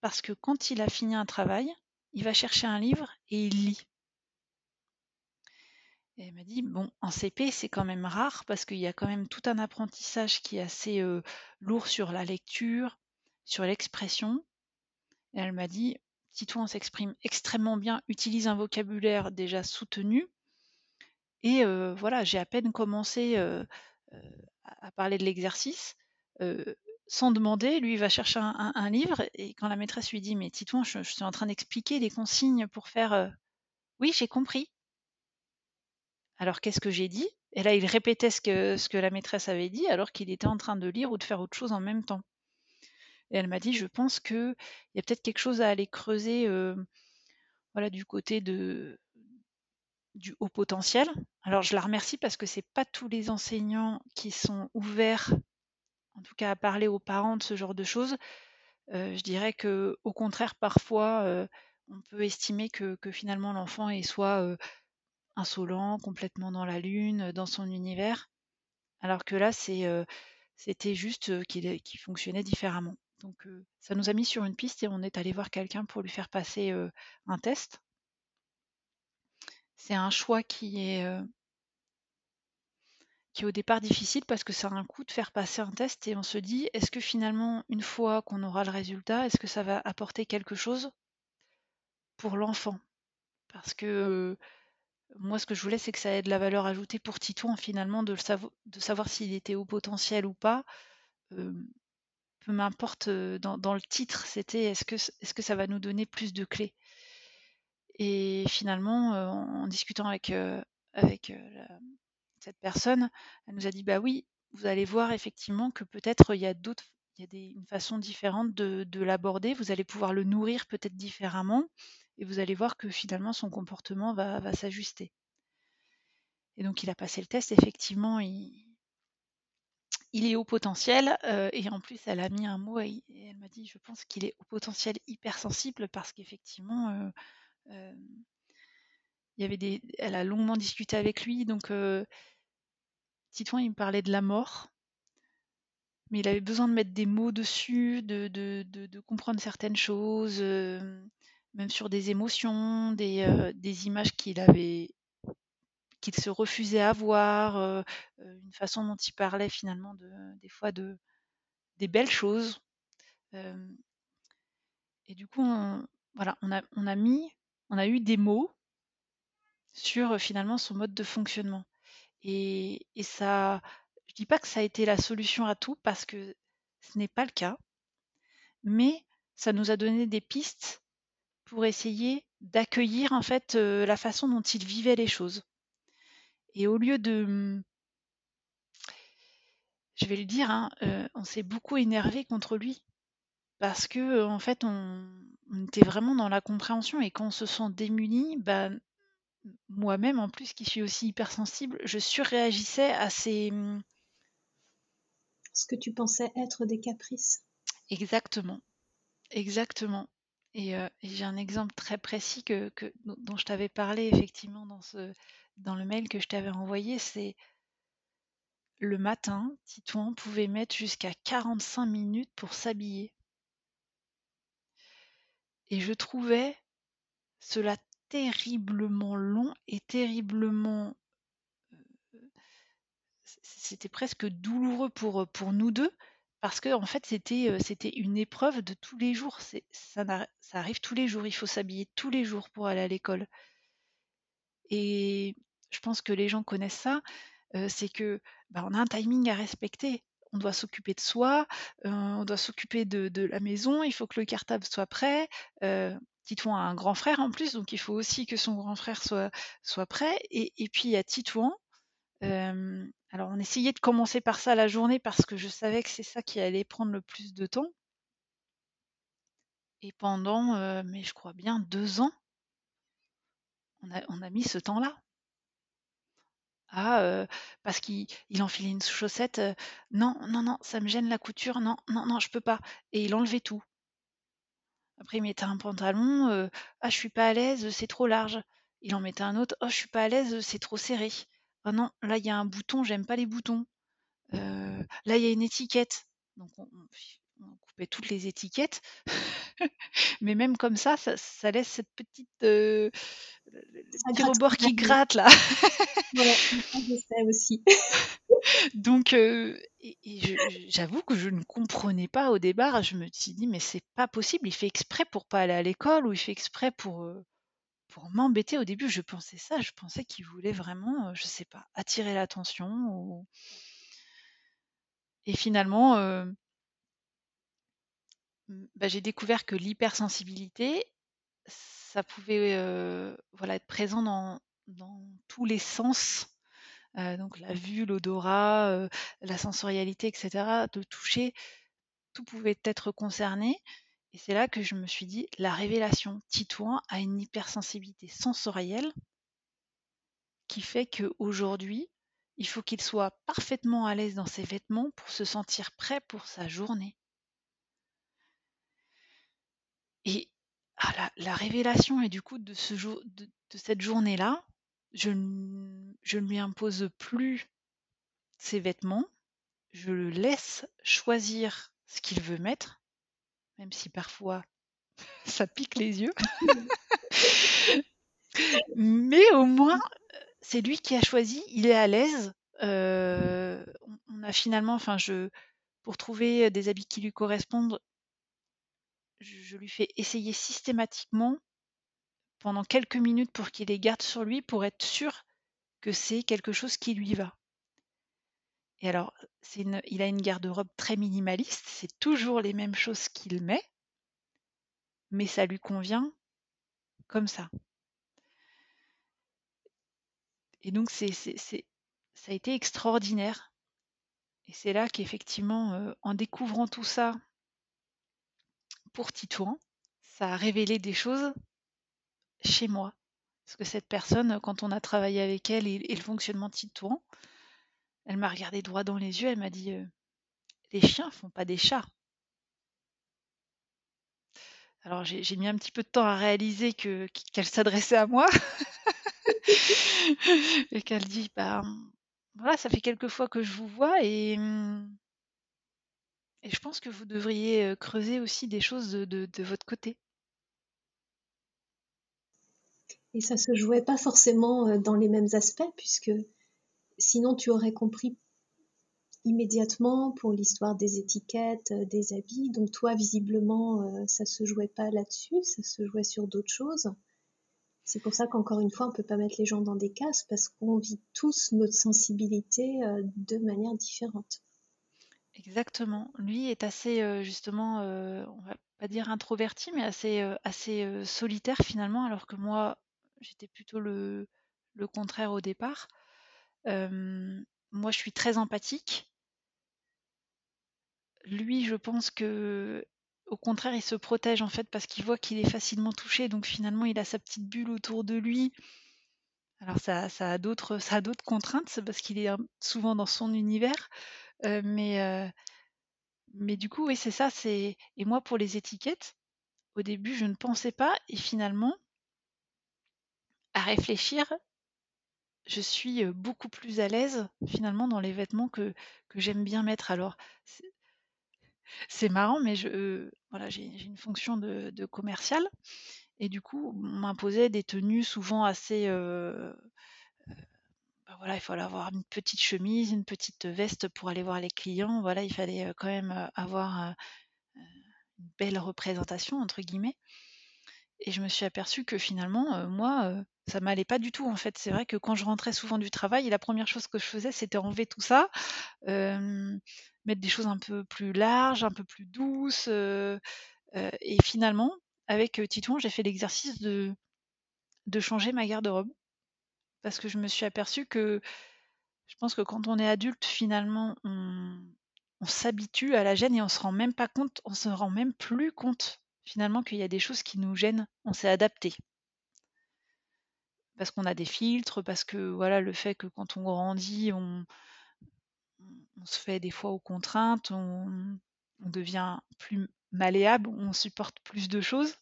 parce que quand il a fini un travail, il va chercher un livre et il lit. Et elle m'a dit, bon, en CP, c'est quand même rare parce qu'il y a quand même tout un apprentissage qui est assez lourd sur la lecture, sur l'expression. Elle m'a dit, Titouan s'exprime extrêmement bien, utilise un vocabulaire déjà soutenu. Et voilà, j'ai à peine commencé à parler de l'exercice, sans demander, lui, va chercher un, livre et quand la maîtresse lui dit Mais Titouan, je, suis en train d'expliquer les consignes pour faire. Oui, j'ai compris. Alors qu'est-ce que j'ai dit? Et là, il répétait ce que la maîtresse avait dit alors qu'il était en train de lire ou de faire autre chose en même temps. Et elle m'a dit Je pense qu'il y a peut-être quelque chose à aller creuser voilà, du côté du haut potentiel. Alors je la remercie parce que c'est pas tous les enseignants qui sont ouverts en tout cas à parler aux parents de ce genre de choses. je dirais que au contraire, parfois, on peut estimer que, finalement l'enfant est soit insolent, complètement dans la lune, dans son univers, alors que là, c'était juste qu'il fonctionnait différemment. Donc ça nous a mis sur une piste et on est allé voir quelqu'un pour lui faire passer un test. C'est un choix qui est qui au départ difficile parce que ça a un coût de faire passer un test et on se dit est-ce que finalement une fois qu'on aura le résultat, est-ce que ça va apporter quelque chose pour l'enfant? Parce que moi ce que je voulais c'est que ça ait de la valeur ajoutée pour Titouan finalement de, de savoir s'il était au potentiel ou pas. Peu m'importe dans, le titre, c'était est-ce que, est-ce que ça va nous donner plus de clés? Et finalement, en discutant avec, avec cette personne, elle nous a dit bah oui, vous allez voir effectivement que peut-être il y a d'autres, il y a des, une façon différente de, l'aborder. Vous allez pouvoir le nourrir peut-être différemment et vous allez voir que finalement son comportement va, s'ajuster. Et donc il a passé le test, effectivement, il, il est au potentiel euh, et en plus elle a mis un mot et, elle m'a dit je pense qu'il est au potentiel hypersensible parce qu'effectivement euh, euh, il y avait des elle a longuement discuté avec lui donc Titouan, il me parlait de la mort, mais il avait besoin de mettre des mots dessus, de, de, comprendre certaines choses, même sur des émotions, des, des images qu'il avait qu'il se refusait à voir, une façon dont il parlait finalement de, des fois de des belles choses. et du coup, on, voilà, on a, mis, on a eu des mots sur finalement son mode de fonctionnement. Et, ça, je dis pas que ça a été la solution à tout parce que ce n'est pas le cas, mais ça nous a donné des pistes pour essayer d'accueillir en fait la façon dont il vivait les choses. Et au lieu de, mmh, je vais le dire, hein, on s'est beaucoup énervé contre lui parce que en fait on, était vraiment dans la compréhension et quand on se sent démuni, ben moi-même, en plus, qui suis aussi hypersensible, je surréagissais à ces. Mmh Ce que tu pensais être des caprices. Exactement. Exactement. Et, j'ai un exemple très précis que, dont je t'avais parlé effectivement dans, le mail que je t'avais envoyé, c'est le matin, Titouan pouvait mettre jusqu'à 45 minutes pour s'habiller. Et je trouvais cela terriblement long et terriblement c'était presque douloureux pour nous deux parce que en fait c'était une épreuve de tous les jours ça, arrive tous les jours il faut s'habiller tous les jours pour aller à l'école et je pense que les gens connaissent ça c'est que bah, a un timing à respecter on doit s'occuper de soi, on doit s'occuper de, la maison, il faut que le cartable soit prêt, Titouan a un grand frère en plus, donc il faut aussi que son grand frère soit, soit prêt. Et, puis il y a Titouan. Alors on essayait de commencer par ça la journée parce que je savais que c'est ça qui allait prendre le plus de temps. Et pendant, mais je crois bien deux ans, on a, mis ce temps-là. Ah, parce qu'il il enfilait une chaussette, non, non, non, ça me gêne la couture, non, non, non, je peux pas. Et il enlevait tout. Après, il mettait un pantalon, ah, je suis pas à l'aise, c'est trop large. Il en mettait un autre, oh, je suis pas à l'aise, c'est trop serré. Ah non, là, il y a un bouton, j'aime pas les boutons. là, il y a une étiquette. Donc, on, coupait toutes les étiquettes. Mais même comme ça, ça, laisse cette petite. Euh, petit rebord qui gratte là. voilà, je sais aussi. Donc, j'avoue que je ne comprenais pas au départ. Je me suis dit, mais c'est pas possible. Il fait exprès pour pas aller à l'école ou il fait exprès pour, pour m'embêter. Au début, je pensais ça. Je pensais qu'il voulait vraiment, je sais pas, attirer l'attention Et finalement, bah, j'ai découvert que l'hypersensibilité, ça pouvait voilà, être présent dans, dans tous les sens. donc la vue, l'odorat, la sensorialité, etc., de toucher, tout pouvait être concerné. Et c'est là que je me suis dit, la révélation, Titouan a une hypersensibilité sensorielle qui fait qu'aujourd'hui, il faut qu'il soit parfaitement à l'aise dans ses vêtements pour se sentir prêt pour sa journée. Et ah, la, révélation et du coup de, cette journée-là, je ne lui impose plus ses vêtements, je le laisse choisir ce qu'il veut mettre, même si parfois ça pique les yeux. Mais au moins, c'est lui qui a choisi, il est à l'aise. Euh, on a finalement, enfin, je, pour trouver des habits qui lui correspondent, je, lui fais essayer systématiquement pendant quelques minutes pour qu'il les garde sur lui pour être sûr que c'est quelque chose qui lui va. Et alors, il a une garde-robe très minimaliste, c'est toujours les mêmes choses qu'il met, mais ça lui convient comme ça. Et donc, ça a été extraordinaire. Et c'est là qu'effectivement, euh, en découvrant tout ça pour Titouan, ça a révélé des choses chez moi. Parce que cette personne, quand on a travaillé avec elle et, le fonctionnement de Titouan, elle m'a regardé droit dans les yeux, elle m'a dit Les chiens font pas des chats. Alors j'ai mis un petit peu de temps à réaliser que qu'elle s'adressait à moi. et qu'elle dit bah voilà, ça fait quelques fois que je vous vois et, mmh, et je pense que vous devriez creuser aussi des choses de, votre côté. Et ça se jouait pas forcément dans les mêmes aspects, puisque sinon tu aurais compris immédiatement pour l'histoire des étiquettes, des habits. Donc toi, visiblement, ça se jouait pas là-dessus, ça se jouait sur d'autres choses. C'est pour ça qu'encore une fois, on peut pas mettre les gens dans des cases parce qu'on vit tous notre sensibilité euh, de manière différente. Exactement. Lui est assez euh, justement, euh, on va pas dire introverti, mais assez, assez solitaire finalement, alors que moi, j'étais plutôt le, contraire au départ. Moi, je suis très empathique. Lui, je pense que au contraire, il se protège en fait parce qu'il voit qu'il est facilement touché, donc finalement il a sa petite bulle autour de lui. Alors ça, ça a d'autres, contraintes, parce qu'il est souvent dans son univers, mais du coup oui c'est ça. Et moi pour les étiquettes, au début je ne pensais pas et finalement à réfléchir, je suis beaucoup plus à l'aise finalement dans les vêtements que que j'aime bien mettre. Alors c'est marrant, mais je, voilà, j'ai une fonction de, de commercial et du coup, on m'imposait des tenues souvent assez. Euh, bah voilà, il fallait avoir une petite chemise, une petite veste pour aller voir les clients. Voilà, il fallait quand même avoir une belle représentation entre guillemets. Et je me suis aperçue que finalement, moi, ça m'allait pas du tout en fait. C'est vrai que quand je rentrais souvent du travail, la première chose que je faisais, c'était enlever tout ça, mettre des choses un peu plus larges, un peu plus douces. et finalement, avec Titouan, j'ai fait l'exercice de, changer ma garde-robe. Parce que je me suis aperçue que je pense que quand on est adulte, finalement, on, on s'habitue à la gêne et on se rend même pas compte, on se rend même plus compte finalement qu'il y a des choses qui nous gênent. On s'est adapté parce qu'on a des filtres, parce que voilà le fait que quand on grandit, on, se fait des fois aux contraintes, on, devient plus malléable, on supporte plus de choses.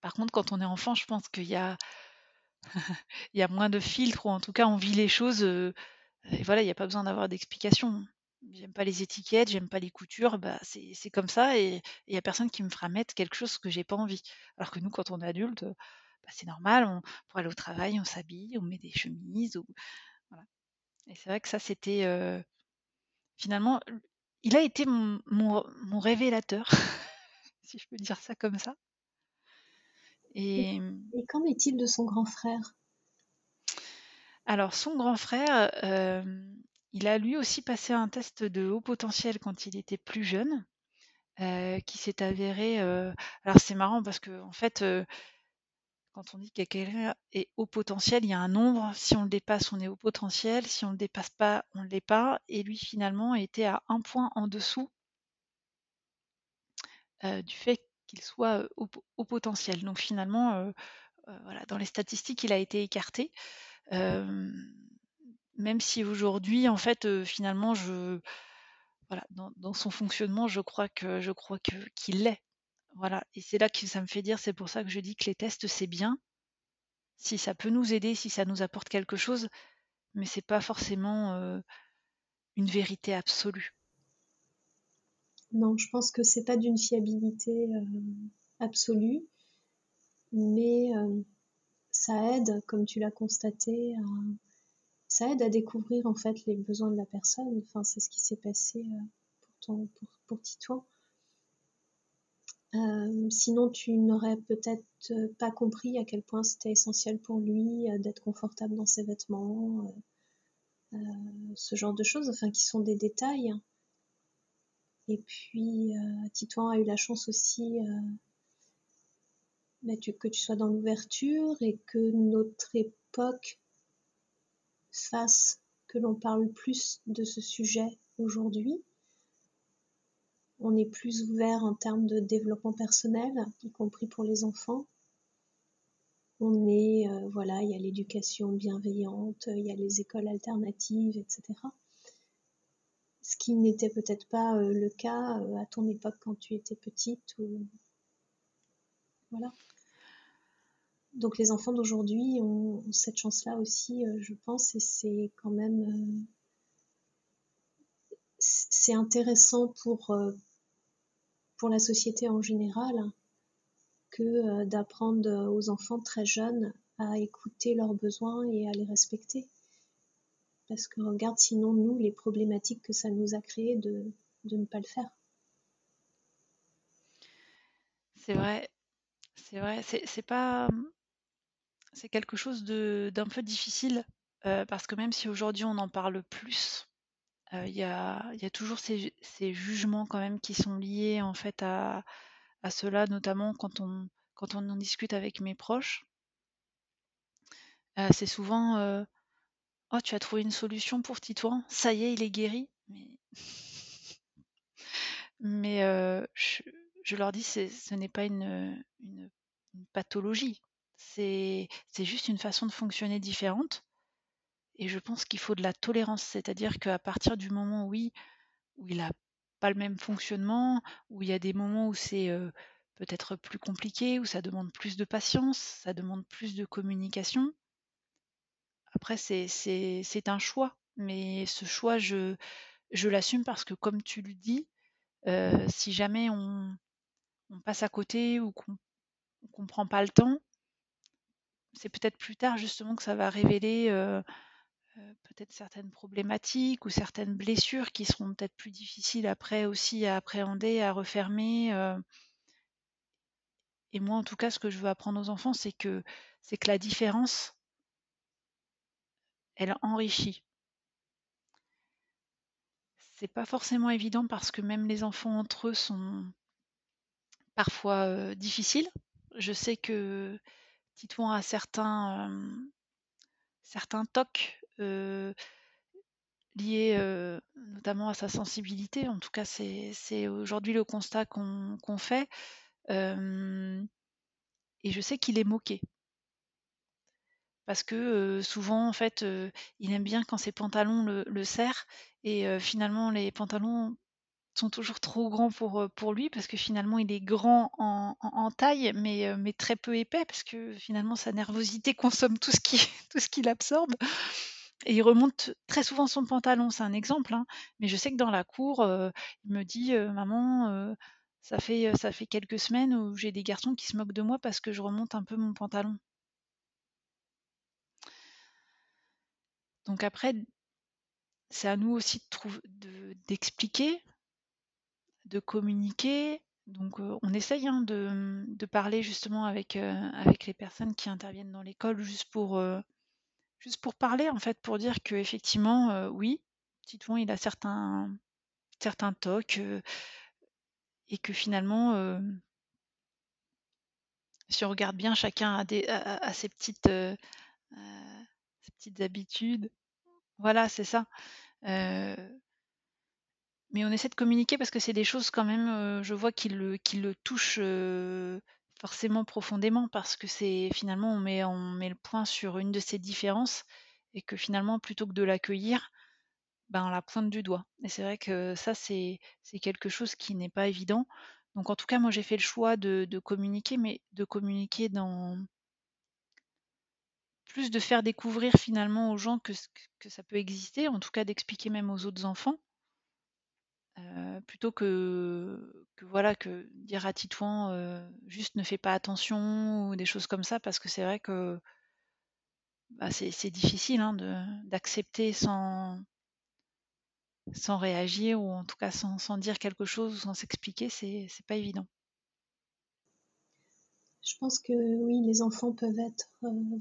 par contre, quand on est enfant, je pense qu'il y a, il y a moins de filtres, ou en tout cas, on vit les choses. Euh, et voilà, il n'y a pas besoin d'avoir d'explication. J'aime pas les étiquettes, j'aime pas les coutures, bah c'est comme ça, et il n'y a personne qui me fera mettre quelque chose que j'ai pas envie. Alors que nous, quand on est adulte, bah, c'est normal, on, pour aller au travail, on s'habille, on met des chemises, ou, voilà. Et c'est vrai que ça, c'était finalement, il a été mon, mon, révélateur, si je peux dire ça comme ça. Et, et qu'en est-il de son grand frère? Alors, son grand frère, il a lui aussi passé un test de haut potentiel quand il était plus jeune, qui s'est avéré, alors c'est marrant parce que en fait, quand on dit que quelqu'un est haut potentiel, il y a un nombre. Si on le dépasse, on est haut potentiel. Si on ne le dépasse pas, on ne l'est pas. Et lui, finalement, était à un point en dessous du fait qu'il soit haut, potentiel. Donc finalement, dans les statistiques, il a été écarté. Même si aujourd'hui, en fait, finalement, je, voilà, dans, son fonctionnement, je crois que je crois que qu'il l'est. Voilà, et c'est là que ça me fait dire, c'est pour ça que je dis que les tests, c'est bien, si ça peut nous aider, si ça nous apporte quelque chose, mais c'est pas forcément une vérité absolue. Non, je pense que c'est pas d'une fiabilité absolue, mais ça aide, comme tu l'as constaté, ça aide à découvrir en fait les besoins de la personne. Enfin, c'est ce qui s'est passé pour, pour, pour Titouan. Euh, sinon, tu n'aurais peut-être pas compris à quel point c'était essentiel pour lui euh, d'être confortable dans ses vêtements, euh, ce genre de choses, enfin qui sont des détails. Et puis, Titouan a eu la chance aussi bah, que tu sois dans l'ouverture et que notre époque fasse que l'on parle plus de ce sujet aujourd'hui on est plus ouvert en termes de développement personnel, y compris pour les enfants. On est, euh, voilà, il y a l'éducation bienveillante, il y a les écoles alternatives, etc. Ce qui n'était peut-être pas euh, le cas euh, à ton époque quand tu étais petite. Voilà. Donc les enfants d'aujourd'hui ont, cette chance-là aussi, je pense, et c'est quand même c'est intéressant pour, pour la société en général que euh, d'apprendre aux enfants très jeunes à écouter leurs besoins et à les respecter. Parce que regarde sinon nous les problématiques que ça nous a créées de ne pas le faire. C'est vrai, c'est vrai, c'est pas. C'est quelque chose d'un peu difficile euh, parce que même si aujourd'hui on en parle plus, il y a toujours ces jugements quand même qui sont liés en fait à cela, notamment quand on en discute avec mes proches. c'est souvent, «Oh tu as trouvé une solution pour Titouan? Ça y est, il est guéri?» mais je leur dis: «C'est ce n'est pas une pathologie. C'est juste une façon de fonctionner différente et je pense qu'il faut de la tolérance, c'est-à-dire qu'à partir du moment, où il n'a pas le même fonctionnement, où il y a des moments où c'est peut-être plus compliqué, où ça demande plus de patience, ça demande plus de communication. Après, c'est un choix, mais ce choix, je, je l'assume parce que comme tu le dis, si jamais on, on, passe à côté ou qu'on ne prend pas le temps, c'est peut-être plus tard justement que ça va révéler euh, peut-être certaines problématiques ou certaines blessures qui seront peut-être plus difficiles après aussi à appréhender, à refermer. Euh. Et moi, en tout cas, ce que je veux apprendre aux enfants, c'est que c'est que la différence, elle enrichit. C'est pas forcément évident parce que même les enfants entre eux sont parfois euh, difficiles. Je sais que Titouan a certains, tocs euh, lié notamment à sa sensibilité. En tout cas, c'est aujourd'hui le constat qu'on fait. et je sais qu'il est moqué. Parce que souvent, en fait, il aime bien quand ses pantalons le serrent. Et finalement, les pantalons sont toujours trop grands pour, pour lui parce que finalement il est grand en, en, taille mais, mais très peu épais parce que finalement sa nervosité consomme tout ce qui tout qu'il absorbe et il remonte très souvent son pantalon, c'est un exemple, hein. mais je sais que dans la cour, il me dit, «Maman, ça fait, ça fait quelques semaines où j'ai des garçons qui se moquent de moi parce que je remonte un peu mon pantalon». Donc après, c'est à nous aussi de d'expliquer, de communiquer. Donc on essaye, hein, de, de parler justement avec, avec les personnes qui interviennent dans l'école juste pour, pour parler, en fait, pour dire qu'effectivement, effectivement, oui, Titouan, il a certains certains tocs, et que finalement, si on regarde bien, chacun a des a ses petites habitudes. Voilà, c'est ça. Mais on essaie de communiquer parce que c'est des choses quand même, je vois qui le qui le touchent, forcément profondément parce que c'est finalement on met le point sur une de ces différences et que finalement plutôt que de l'accueillir, ben, on la pointe du doigt et c'est vrai que ça c'est quelque chose qui n'est pas évident. Donc en tout cas, moi j'ai fait le choix de communiquer, mais de communiquer dans plus de faire découvrir finalement aux gens que ça peut exister, en tout cas d'expliquer même aux autres enfants. Plutôt que dire à Titouan, juste ne fais pas attention ou des choses comme ça parce que c'est vrai que bah, c'est difficile, hein, d'accepter sans réagir ou en tout cas sans dire quelque chose ou sans s'expliquer, c'est pas évident. Je pense que oui, les enfants peuvent être,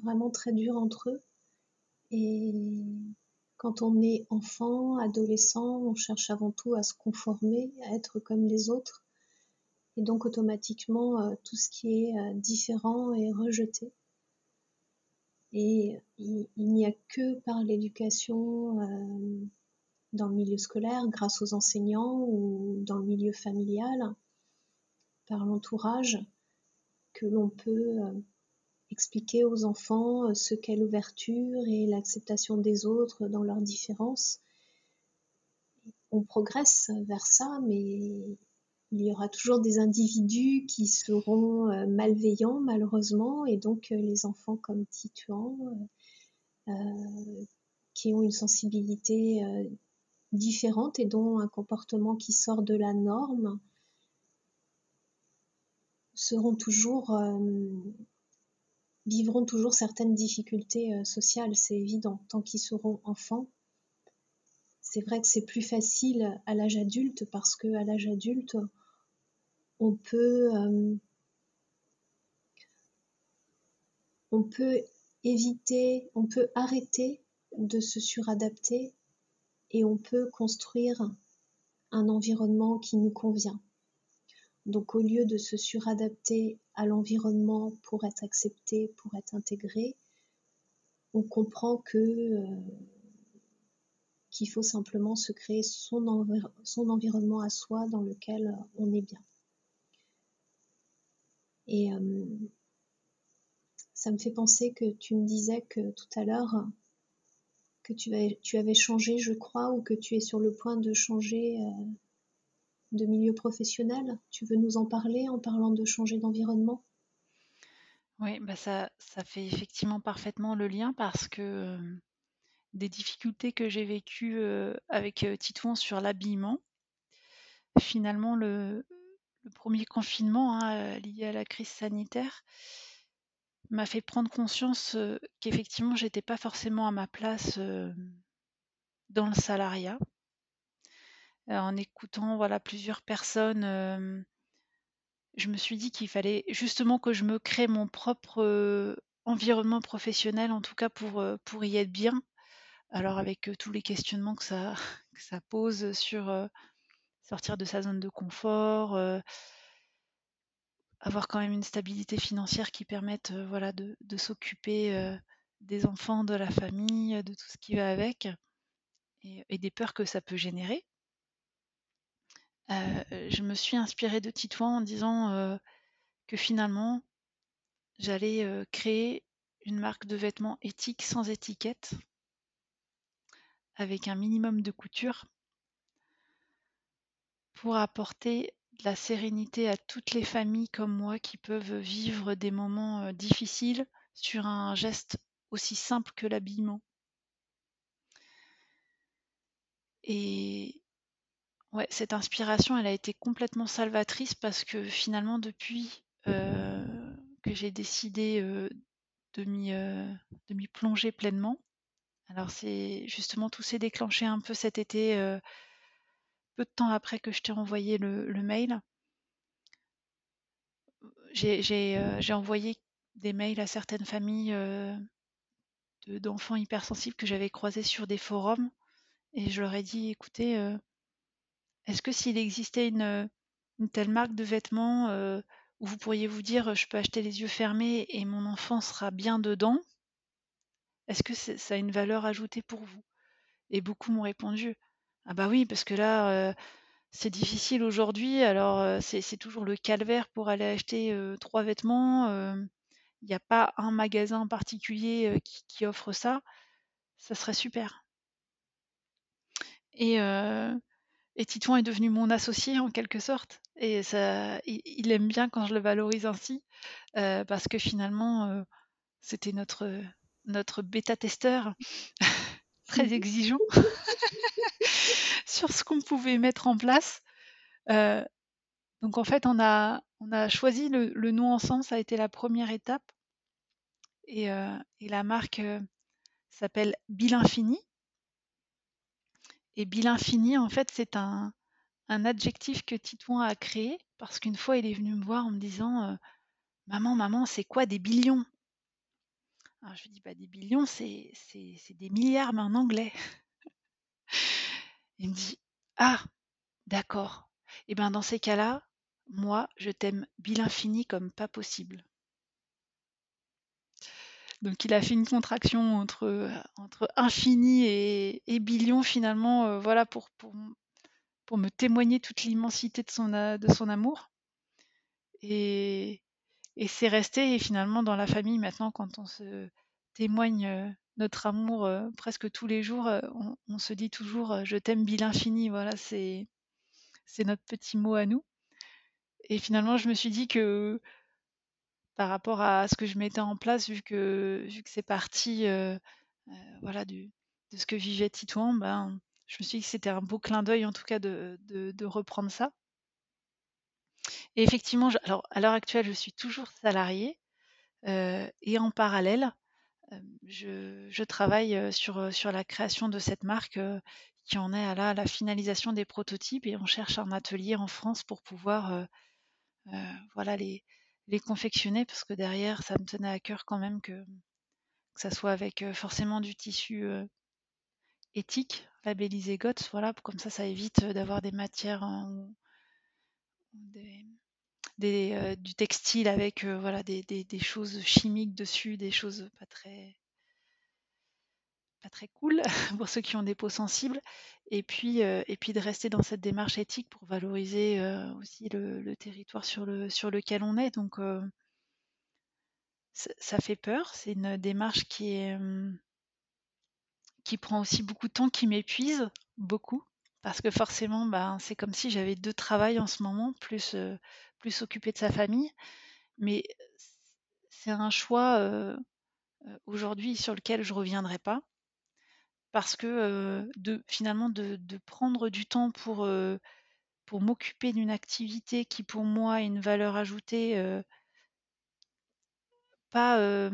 vraiment très durs entre eux et quand on est enfant, adolescent, on cherche avant tout à se conformer, à être comme les autres et donc automatiquement, tout ce qui est, différent est rejeté. Et il n'y a que par l'éducation, dans le milieu scolaire, grâce aux enseignants ou dans le milieu familial, par l'entourage, que l'on peut expliquer aux enfants ce qu'est l'ouverture et l'acceptation des autres dans leurs différences. On progresse vers ça, mais il y aura toujours des individus qui seront euh, malveillants malheureusement et donc euh, les enfants comme Titouan euh, qui ont une sensibilité différente et dont un comportement qui sort de la norme seront toujours vivront toujours certaines difficultés sociales, c'est évident, tant qu'ils seront enfants. C'est vrai que c'est plus facile à l'âge adulte parce que à l'âge adulte, on peut, euh, on peut éviter, on peut arrêter de se suradapter et on peut construire un environnement qui nous convient. Donc au lieu de se suradapter à l'environnement pour être accepté, pour être intégré, on comprend que euh, qu'il faut simplement se créer son, environnement à soi dans lequel on est bien. Et euh, ça me fait penser que tu me disais que tout à l'heure, que tu avais, tu avais changé, je crois, ou que tu es sur le point de changer euh, de milieu professionnel. Tu veux nous en parler en parlant de changer d'environnement? Oui, bah ça, fait effectivement parfaitement le lien parce que euh, des difficultés que j'ai vécues avec Titouan sur l'habillement, finalement le, premier confinement hein, euh, lié à la crise sanitaire m'a fait prendre conscience euh, qu'effectivement j'étais pas forcément à ma place euh, dans le salariat. En écoutant voilà plusieurs personnes, je me suis dit qu'il fallait justement que je me crée mon propre environnement professionnel, en tout cas pour, pour y être bien. Alors avec tous les questionnements que ça, que ça pose sur sortir de sa zone de confort, avoir quand même une stabilité financière qui permette voilà, de, s'occuper des enfants, de la famille, de tout ce qui va avec, et, des peurs que ça peut générer. Je me suis inspirée de Titouan en disant que finalement, j'allais créer une marque de vêtements éthique sans étiquette, avec un minimum de couture, pour apporter de la sérénité à toutes les familles comme moi qui peuvent vivre des moments difficiles sur un geste aussi simple que l'habillement. Et ouais, cette inspiration, elle a été complètement salvatrice parce que finalement, depuis que j'ai décidé de m'y plonger pleinement, alors c'est justement tout s'est déclenché un peu cet été peu de temps après que je t'ai envoyé le, mail, j'ai euh, envoyé des mails à certaines familles euh, d'enfants hypersensibles que j'avais croisés sur des forums et je leur ai dit: «Écoutez, est-ce que s'il existait une, telle marque de vêtements, où vous pourriez vous dire: "Je peux acheter les yeux fermés et mon enfant sera bien dedans"?» Est-ce que ça a une valeur ajoutée pour vous? Et beaucoup m'ont répondu: «Ah bah oui, parce que là, c'est difficile aujourd'hui, alors, c'est toujours le calvaire pour aller acheter, trois vêtements, il n'y a pas un magasin particulier, qui offre ça. Ça serait super». Et et Titouan est devenu mon associé en quelque sorte. Et ça il aime bien quand je le valorise ainsi, parce que finalement, c'était notre, notre bêta-testeur très exigeant sur ce qu'on pouvait mettre en place. donc en fait, on a on a choisi le le nom ensemble, ça a été la première étape. Et et la marque, s'appelle Bill Infini et Bill Infini, en fait, c'est un adjectif que Titouan a créé parce qu'une fois, il est venu me voir en me disant, «Maman, maman, c'est quoi des billions?» alors je lui dis: «Bah, des billions, c'est des milliards, mais en anglais». Il me dit: «Ah! D'accord. Et ben, dans ces cas-là, moi, je t'aime Bill Infini comme pas possible». Donc il a fait une contraction entre, entre infini et et billion finalement, voilà pour pour pour me témoigner toute l'immensité de son de son amour. Et et c'est resté et finalement dans la famille maintenant quand on se témoigne, notre amour, presque tous les jours, on on se dit toujours, «Je t'aime Bill Infini», voilà, c'est c'est notre petit mot à nous. Et finalement je me suis dit que par rapport à ce que je mettais en place, vu que c'est parti, heu heu, voilà de ce que vivait Titouan, ben, je me suis dit que c'était un beau clin d'œil en tout cas de reprendre ça. Et effectivement, à l'heure actuelle, je suis toujours salariée, heu et en parallèle, je travaille, sur, la création de cette marque, qui en est à la finalisation des prototypes et on cherche un atelier en France pour pouvoir, voilà les les confectionner parce que derrière, ça me tenait à cœur quand même que ça soit avec, forcément du tissu, éthique, labellisé GOTS, voilà, comme ça, ça évite, d'avoir des matières en des des, du textile avec, voilà, des des des choses chimiques dessus, des choses pas très très cool pour ceux qui ont des peaux sensibles. Et puis, et puis de rester dans cette démarche éthique pour valoriser, aussi le territoire sur le sur lequel on est. Donc ça fait peur, c'est une démarche qui est, qui prend aussi beaucoup de temps, qui m'épuise beaucoup. Parce que forcément, ben, c'est comme si j'avais 2 travails en ce moment, plus, plus s'occuper de sa famille. Mais c'est un choix, aujourd'hui sur lequel je reviendrai pas parce que, finalement de prendre du temps pour, m'occuper d'une activité qui pour moi a une valeur ajoutée, pas,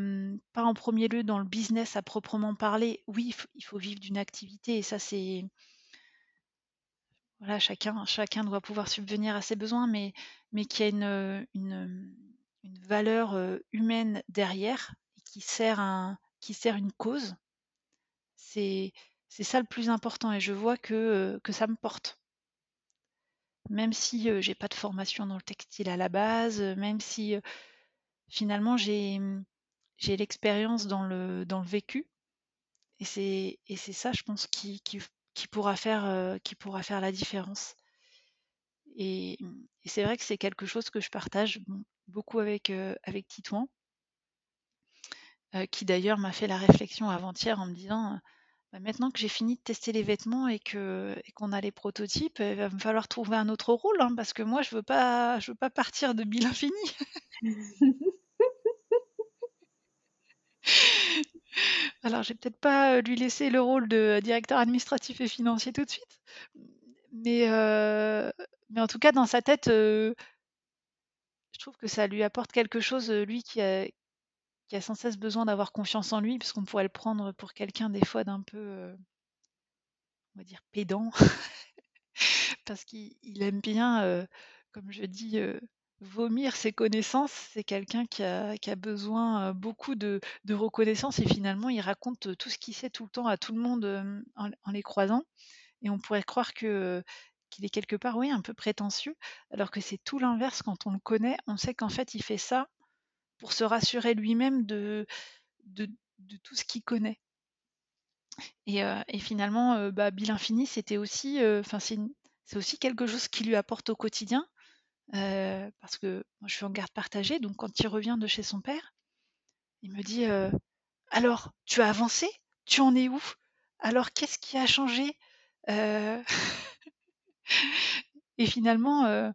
en premier lieu dans le business à proprement parler. Oui, il faut vivre d'une activité et ça c'est voilà, chacun chacun doit pouvoir subvenir à ses besoins, mais mais qu'il y a une, une, valeur, humaine derrière qui sert un qui sert une cause. C'est c'est ça le plus important et je vois que, que ça me porte. Même si, j'ai pas de formation dans le textile à la base, même si, finalement j'ai, mmh, j'ai l'expérience dans le dans le vécu et c'est et c'est ça je pense qui qui qui pourra faire, qui pourra faire la différence. Et, mmh, et c'est vrai que c'est quelque chose que je partage, beaucoup avec, avec Titouan. qui d'ailleurs m'a fait la réflexion avant-hier en me disant, «Bah, maintenant que j'ai fini de tester les vêtements et que et qu'on a les prototypes, il va me falloir trouver un autre rôle, hein, parce que moi je veux pas je veux pas partir de Bill Infini». Alors, je vais peut-être pas, lui laisser le rôle de directeur administratif et financier tout de suite. Mais, mais en tout cas, dans sa tête, je trouve que ça lui apporte quelque chose, lui qui a qui a sans cesse besoin d'avoir confiance en lui, puisqu'on pourrait le prendre pour quelqu'un des fois d'un peu, on va dire pédant. Parce qu'il aime bien, comme je dis, vomir ses connaissances. C'est quelqu'un qui a, qui a besoin beaucoup de, reconnaissance et finalement il raconte tout ce qu'il sait tout le temps à tout le monde en, en les croisant. Et on pourrait croire que qu'il est quelque part, oui, un peu prétentieux, alors que c'est tout l'inverse quand on le connaît. On sait qu'en fait, il fait ça pour se rassurer lui-même de, tout ce qu'il connaît. Et, euh, finalement, euh, bah, Bill Infini, c'était aussi, enfin, c'est aussi quelque chose qui lui apporte au quotidien, euh, parce que moi, je suis en garde partagée, donc quand il revient de chez son père, il me dit Alors, tu as avancé? Tu en es où? Alors, qu'est-ce qui a changé? Et finalement,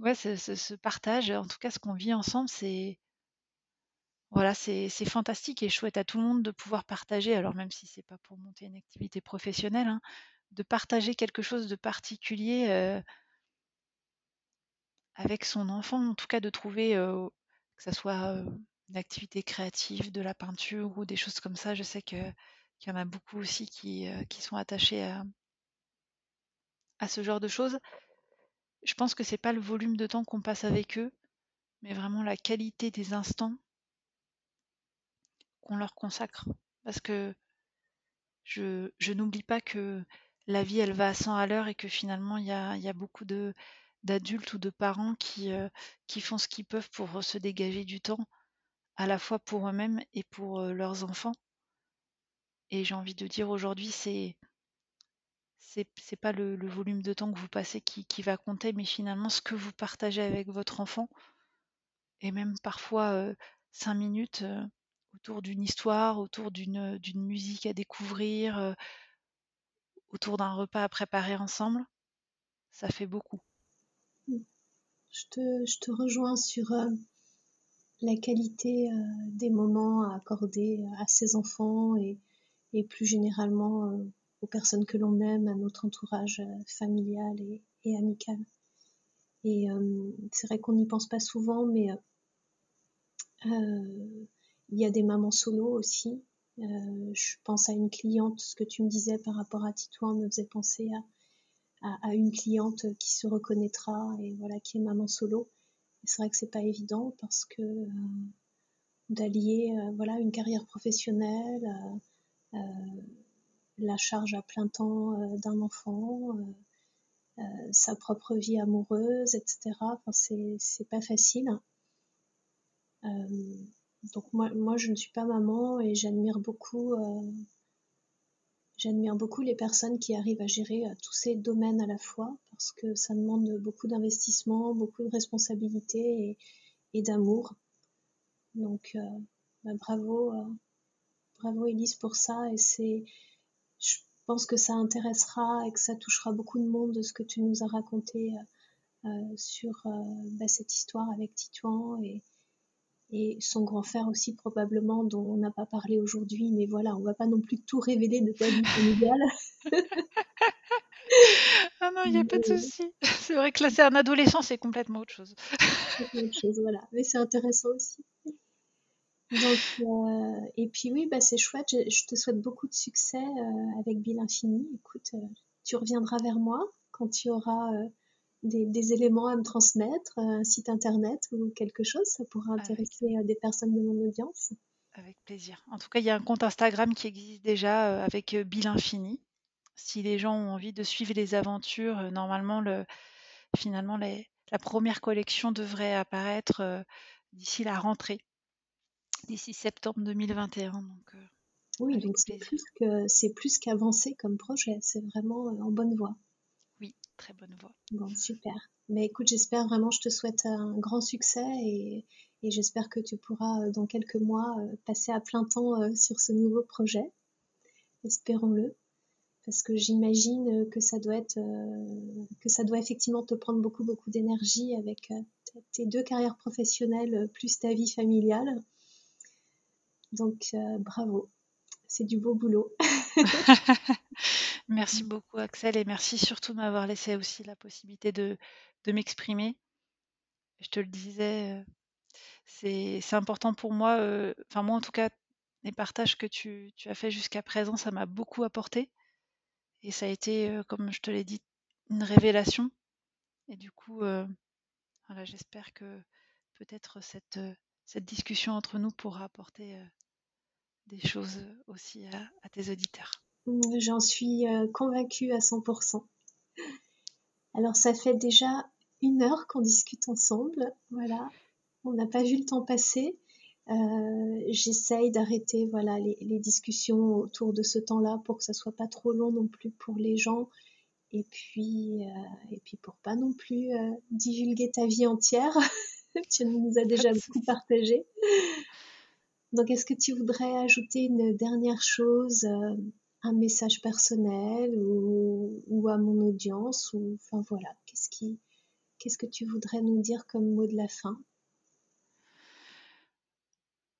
ouais, ce, partage, en tout cas, ce qu'on vit ensemble, c'est voilà, c'est fantastique et chouette à tout le monde de pouvoir partager. Alors même si c'est pas pour monter une activité professionnelle, hein, de partager quelque chose de particulier avec son enfant, en tout cas de trouver que ça soit une activité créative, de la peinture ou des choses comme ça. Je sais qu'il y en a beaucoup aussi qui, qui sont attachés à, à ce genre de choses. Je pense que c'est pas le volume de temps qu'on passe avec eux, mais vraiment la qualité des instants qu'on leur consacre. Parce que je, je n'oublie pas que la vie, elle va à 100 à l'heure et que finalement, il y a, y a, beaucoup de, d'adultes ou de parents qui, euh, qui font ce qu'ils peuvent pour se dégager du temps, à la fois pour eux-mêmes et pour euh, leurs enfants. Et j'ai envie de dire aujourd'hui, c'est c'est pas le, volume de temps que vous passez qui, va compter, mais finalement ce que vous partagez avec votre enfant, et même parfois euh, cinq minutes autour d'une histoire, autour d'une musique à découvrir, euh, autour d'un repas à préparer ensemble, ça fait beaucoup. Je te, je te rejoins sur la qualité des moments à accorder à ses enfants et, plus généralement aux personnes que l'on aime, à notre entourage euh, familial et, amical. Et euh, c'est vrai qu'on n'y pense pas souvent, mais euh, il y a des mamans solo aussi. je pense à une cliente, ce que tu me disais par rapport à Titouan me faisait penser à, à, une cliente qui se reconnaîtra et voilà qui est maman solo. C'est vrai que c'est pas évident parce que d'allier voilà une carrière professionnelle, la charge à plein temps euh, d'un enfant, euh, euh, sa propre vie amoureuse, etc. Enfin, c'est pas facile. Donc moi, moi, je ne suis pas maman et j'admire beaucoup J'admire beaucoup les personnes qui arrivent à gérer tous ces domaines à la fois parce que ça demande beaucoup d'investissement, beaucoup de responsabilité et, d'amour. Donc bah, bravo, bravo Elise pour ça et c'est je pense que ça intéressera et que ça touchera beaucoup de monde de ce que tu nous as raconté euh, euh, sur euh, bah, cette histoire avec Titouan et, et son grand frère aussi probablement dont on n'a pas parlé aujourd'hui mais voilà on va pas non plus tout révéler de ta vie familiale. Ah non il n'y a pas de souci. C'est vrai que là c'est un adolescent c'est complètement autre chose. Autre chose voilà. Mais c'est intéressant aussi. Donc, euh, et puis oui, bah, c'est chouette. Je, te souhaite beaucoup de succès euh, avec Bill Infini. Écoute, euh, tu reviendras vers moi quand tu auras des, éléments à me transmettre, un site internet ou quelque chose. Ça pourra intéresser des personnes de mon audience. Avec plaisir. En tout cas, il y a un compte Instagram qui existe déjà avec Bill Infini. Si les gens ont envie de suivre les aventures, normalement, le, finalement, la première collection devrait apparaître d'ici la rentrée d'ici septembre 2021. Donc, euh, oui, donc c'est plus, que, c'est plus qu'avancé comme projet, c'est vraiment euh, en bonne voie. Très bonne voie. Bon, super. Mais écoute, j'espère vraiment, je te souhaite un grand succès et, et j'espère que tu pourras euh, dans quelques mois passer à plein temps sur ce nouveau projet. Espérons-le. Parce que j'imagine que ça doit être, que ça doit effectivement te prendre beaucoup, beaucoup d'énergie avec tes deux carrières professionnelles plus ta vie familiale. Donc euh, bravo, c'est du beau boulot. merci beaucoup Axel et merci surtout de m'avoir laissé aussi la possibilité de, m'exprimer. Je te le disais, c'est important pour moi, euh, enfin moi en tout cas, les partages que tu, as fait jusqu'à présent, ça m'a beaucoup apporté. Et ça a été, comme je te l'ai dit, une révélation. Et du coup, voilà, j'espère que peut-être cette, cette discussion entre nous pourra apporter des choses aussi à, tes auditeurs. J'en suis convaincue à 100%. Alors ça fait déjà une heure qu'on discute ensemble, voilà. On n'a pas vu le temps passer. Euh, j'essaye d'arrêter voilà les, discussions autour de ce temps-là pour que ça soit pas trop long non plus pour les gens et puis euh, et puis pour pas non plus euh, divulguer ta vie entière. tu nous as déjà beaucoup partagé. Donc est-ce que tu voudrais ajouter une dernière chose, un message personnel ou, à mon audience ou enfin voilà qu'est-ce qui qu'est-ce que tu voudrais nous dire comme mot de la fin?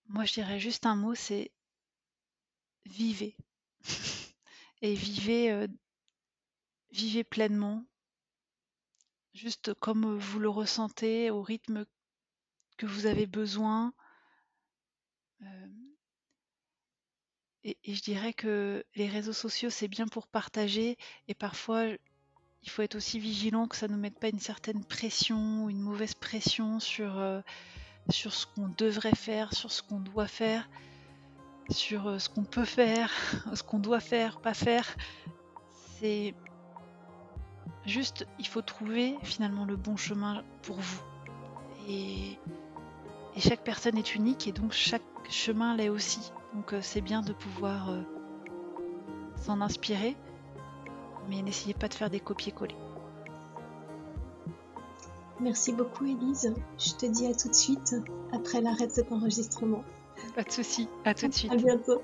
Moi, je dirais juste un mot, c'est vivez. Et vivez, vivez pleinement, juste comme vous le ressentez, au rythme que vous avez besoin. Et, je dirais que les réseaux sociaux, c'est bien pour partager, et parfois, il faut être aussi vigilant que ça ne nous mette pas une certaine pression, une mauvaise pression sur sur ce qu'on devrait faire, sur ce qu'on doit faire, sur euh, ce qu'on peut faire, ce qu'on doit faire, pas faire. C'est juste, il faut trouver finalement le bon chemin pour vous. Et, chaque personne est unique et donc chaque chemin l'est aussi. Donc euh, c'est bien de pouvoir euh, s'en inspirer, mais n'essayez pas de faire des copier-coller. Merci beaucoup Elise. Je te dis à tout de suite après l'arrêt de cet enregistrement. Pas de souci, à tout de suite. À bientôt.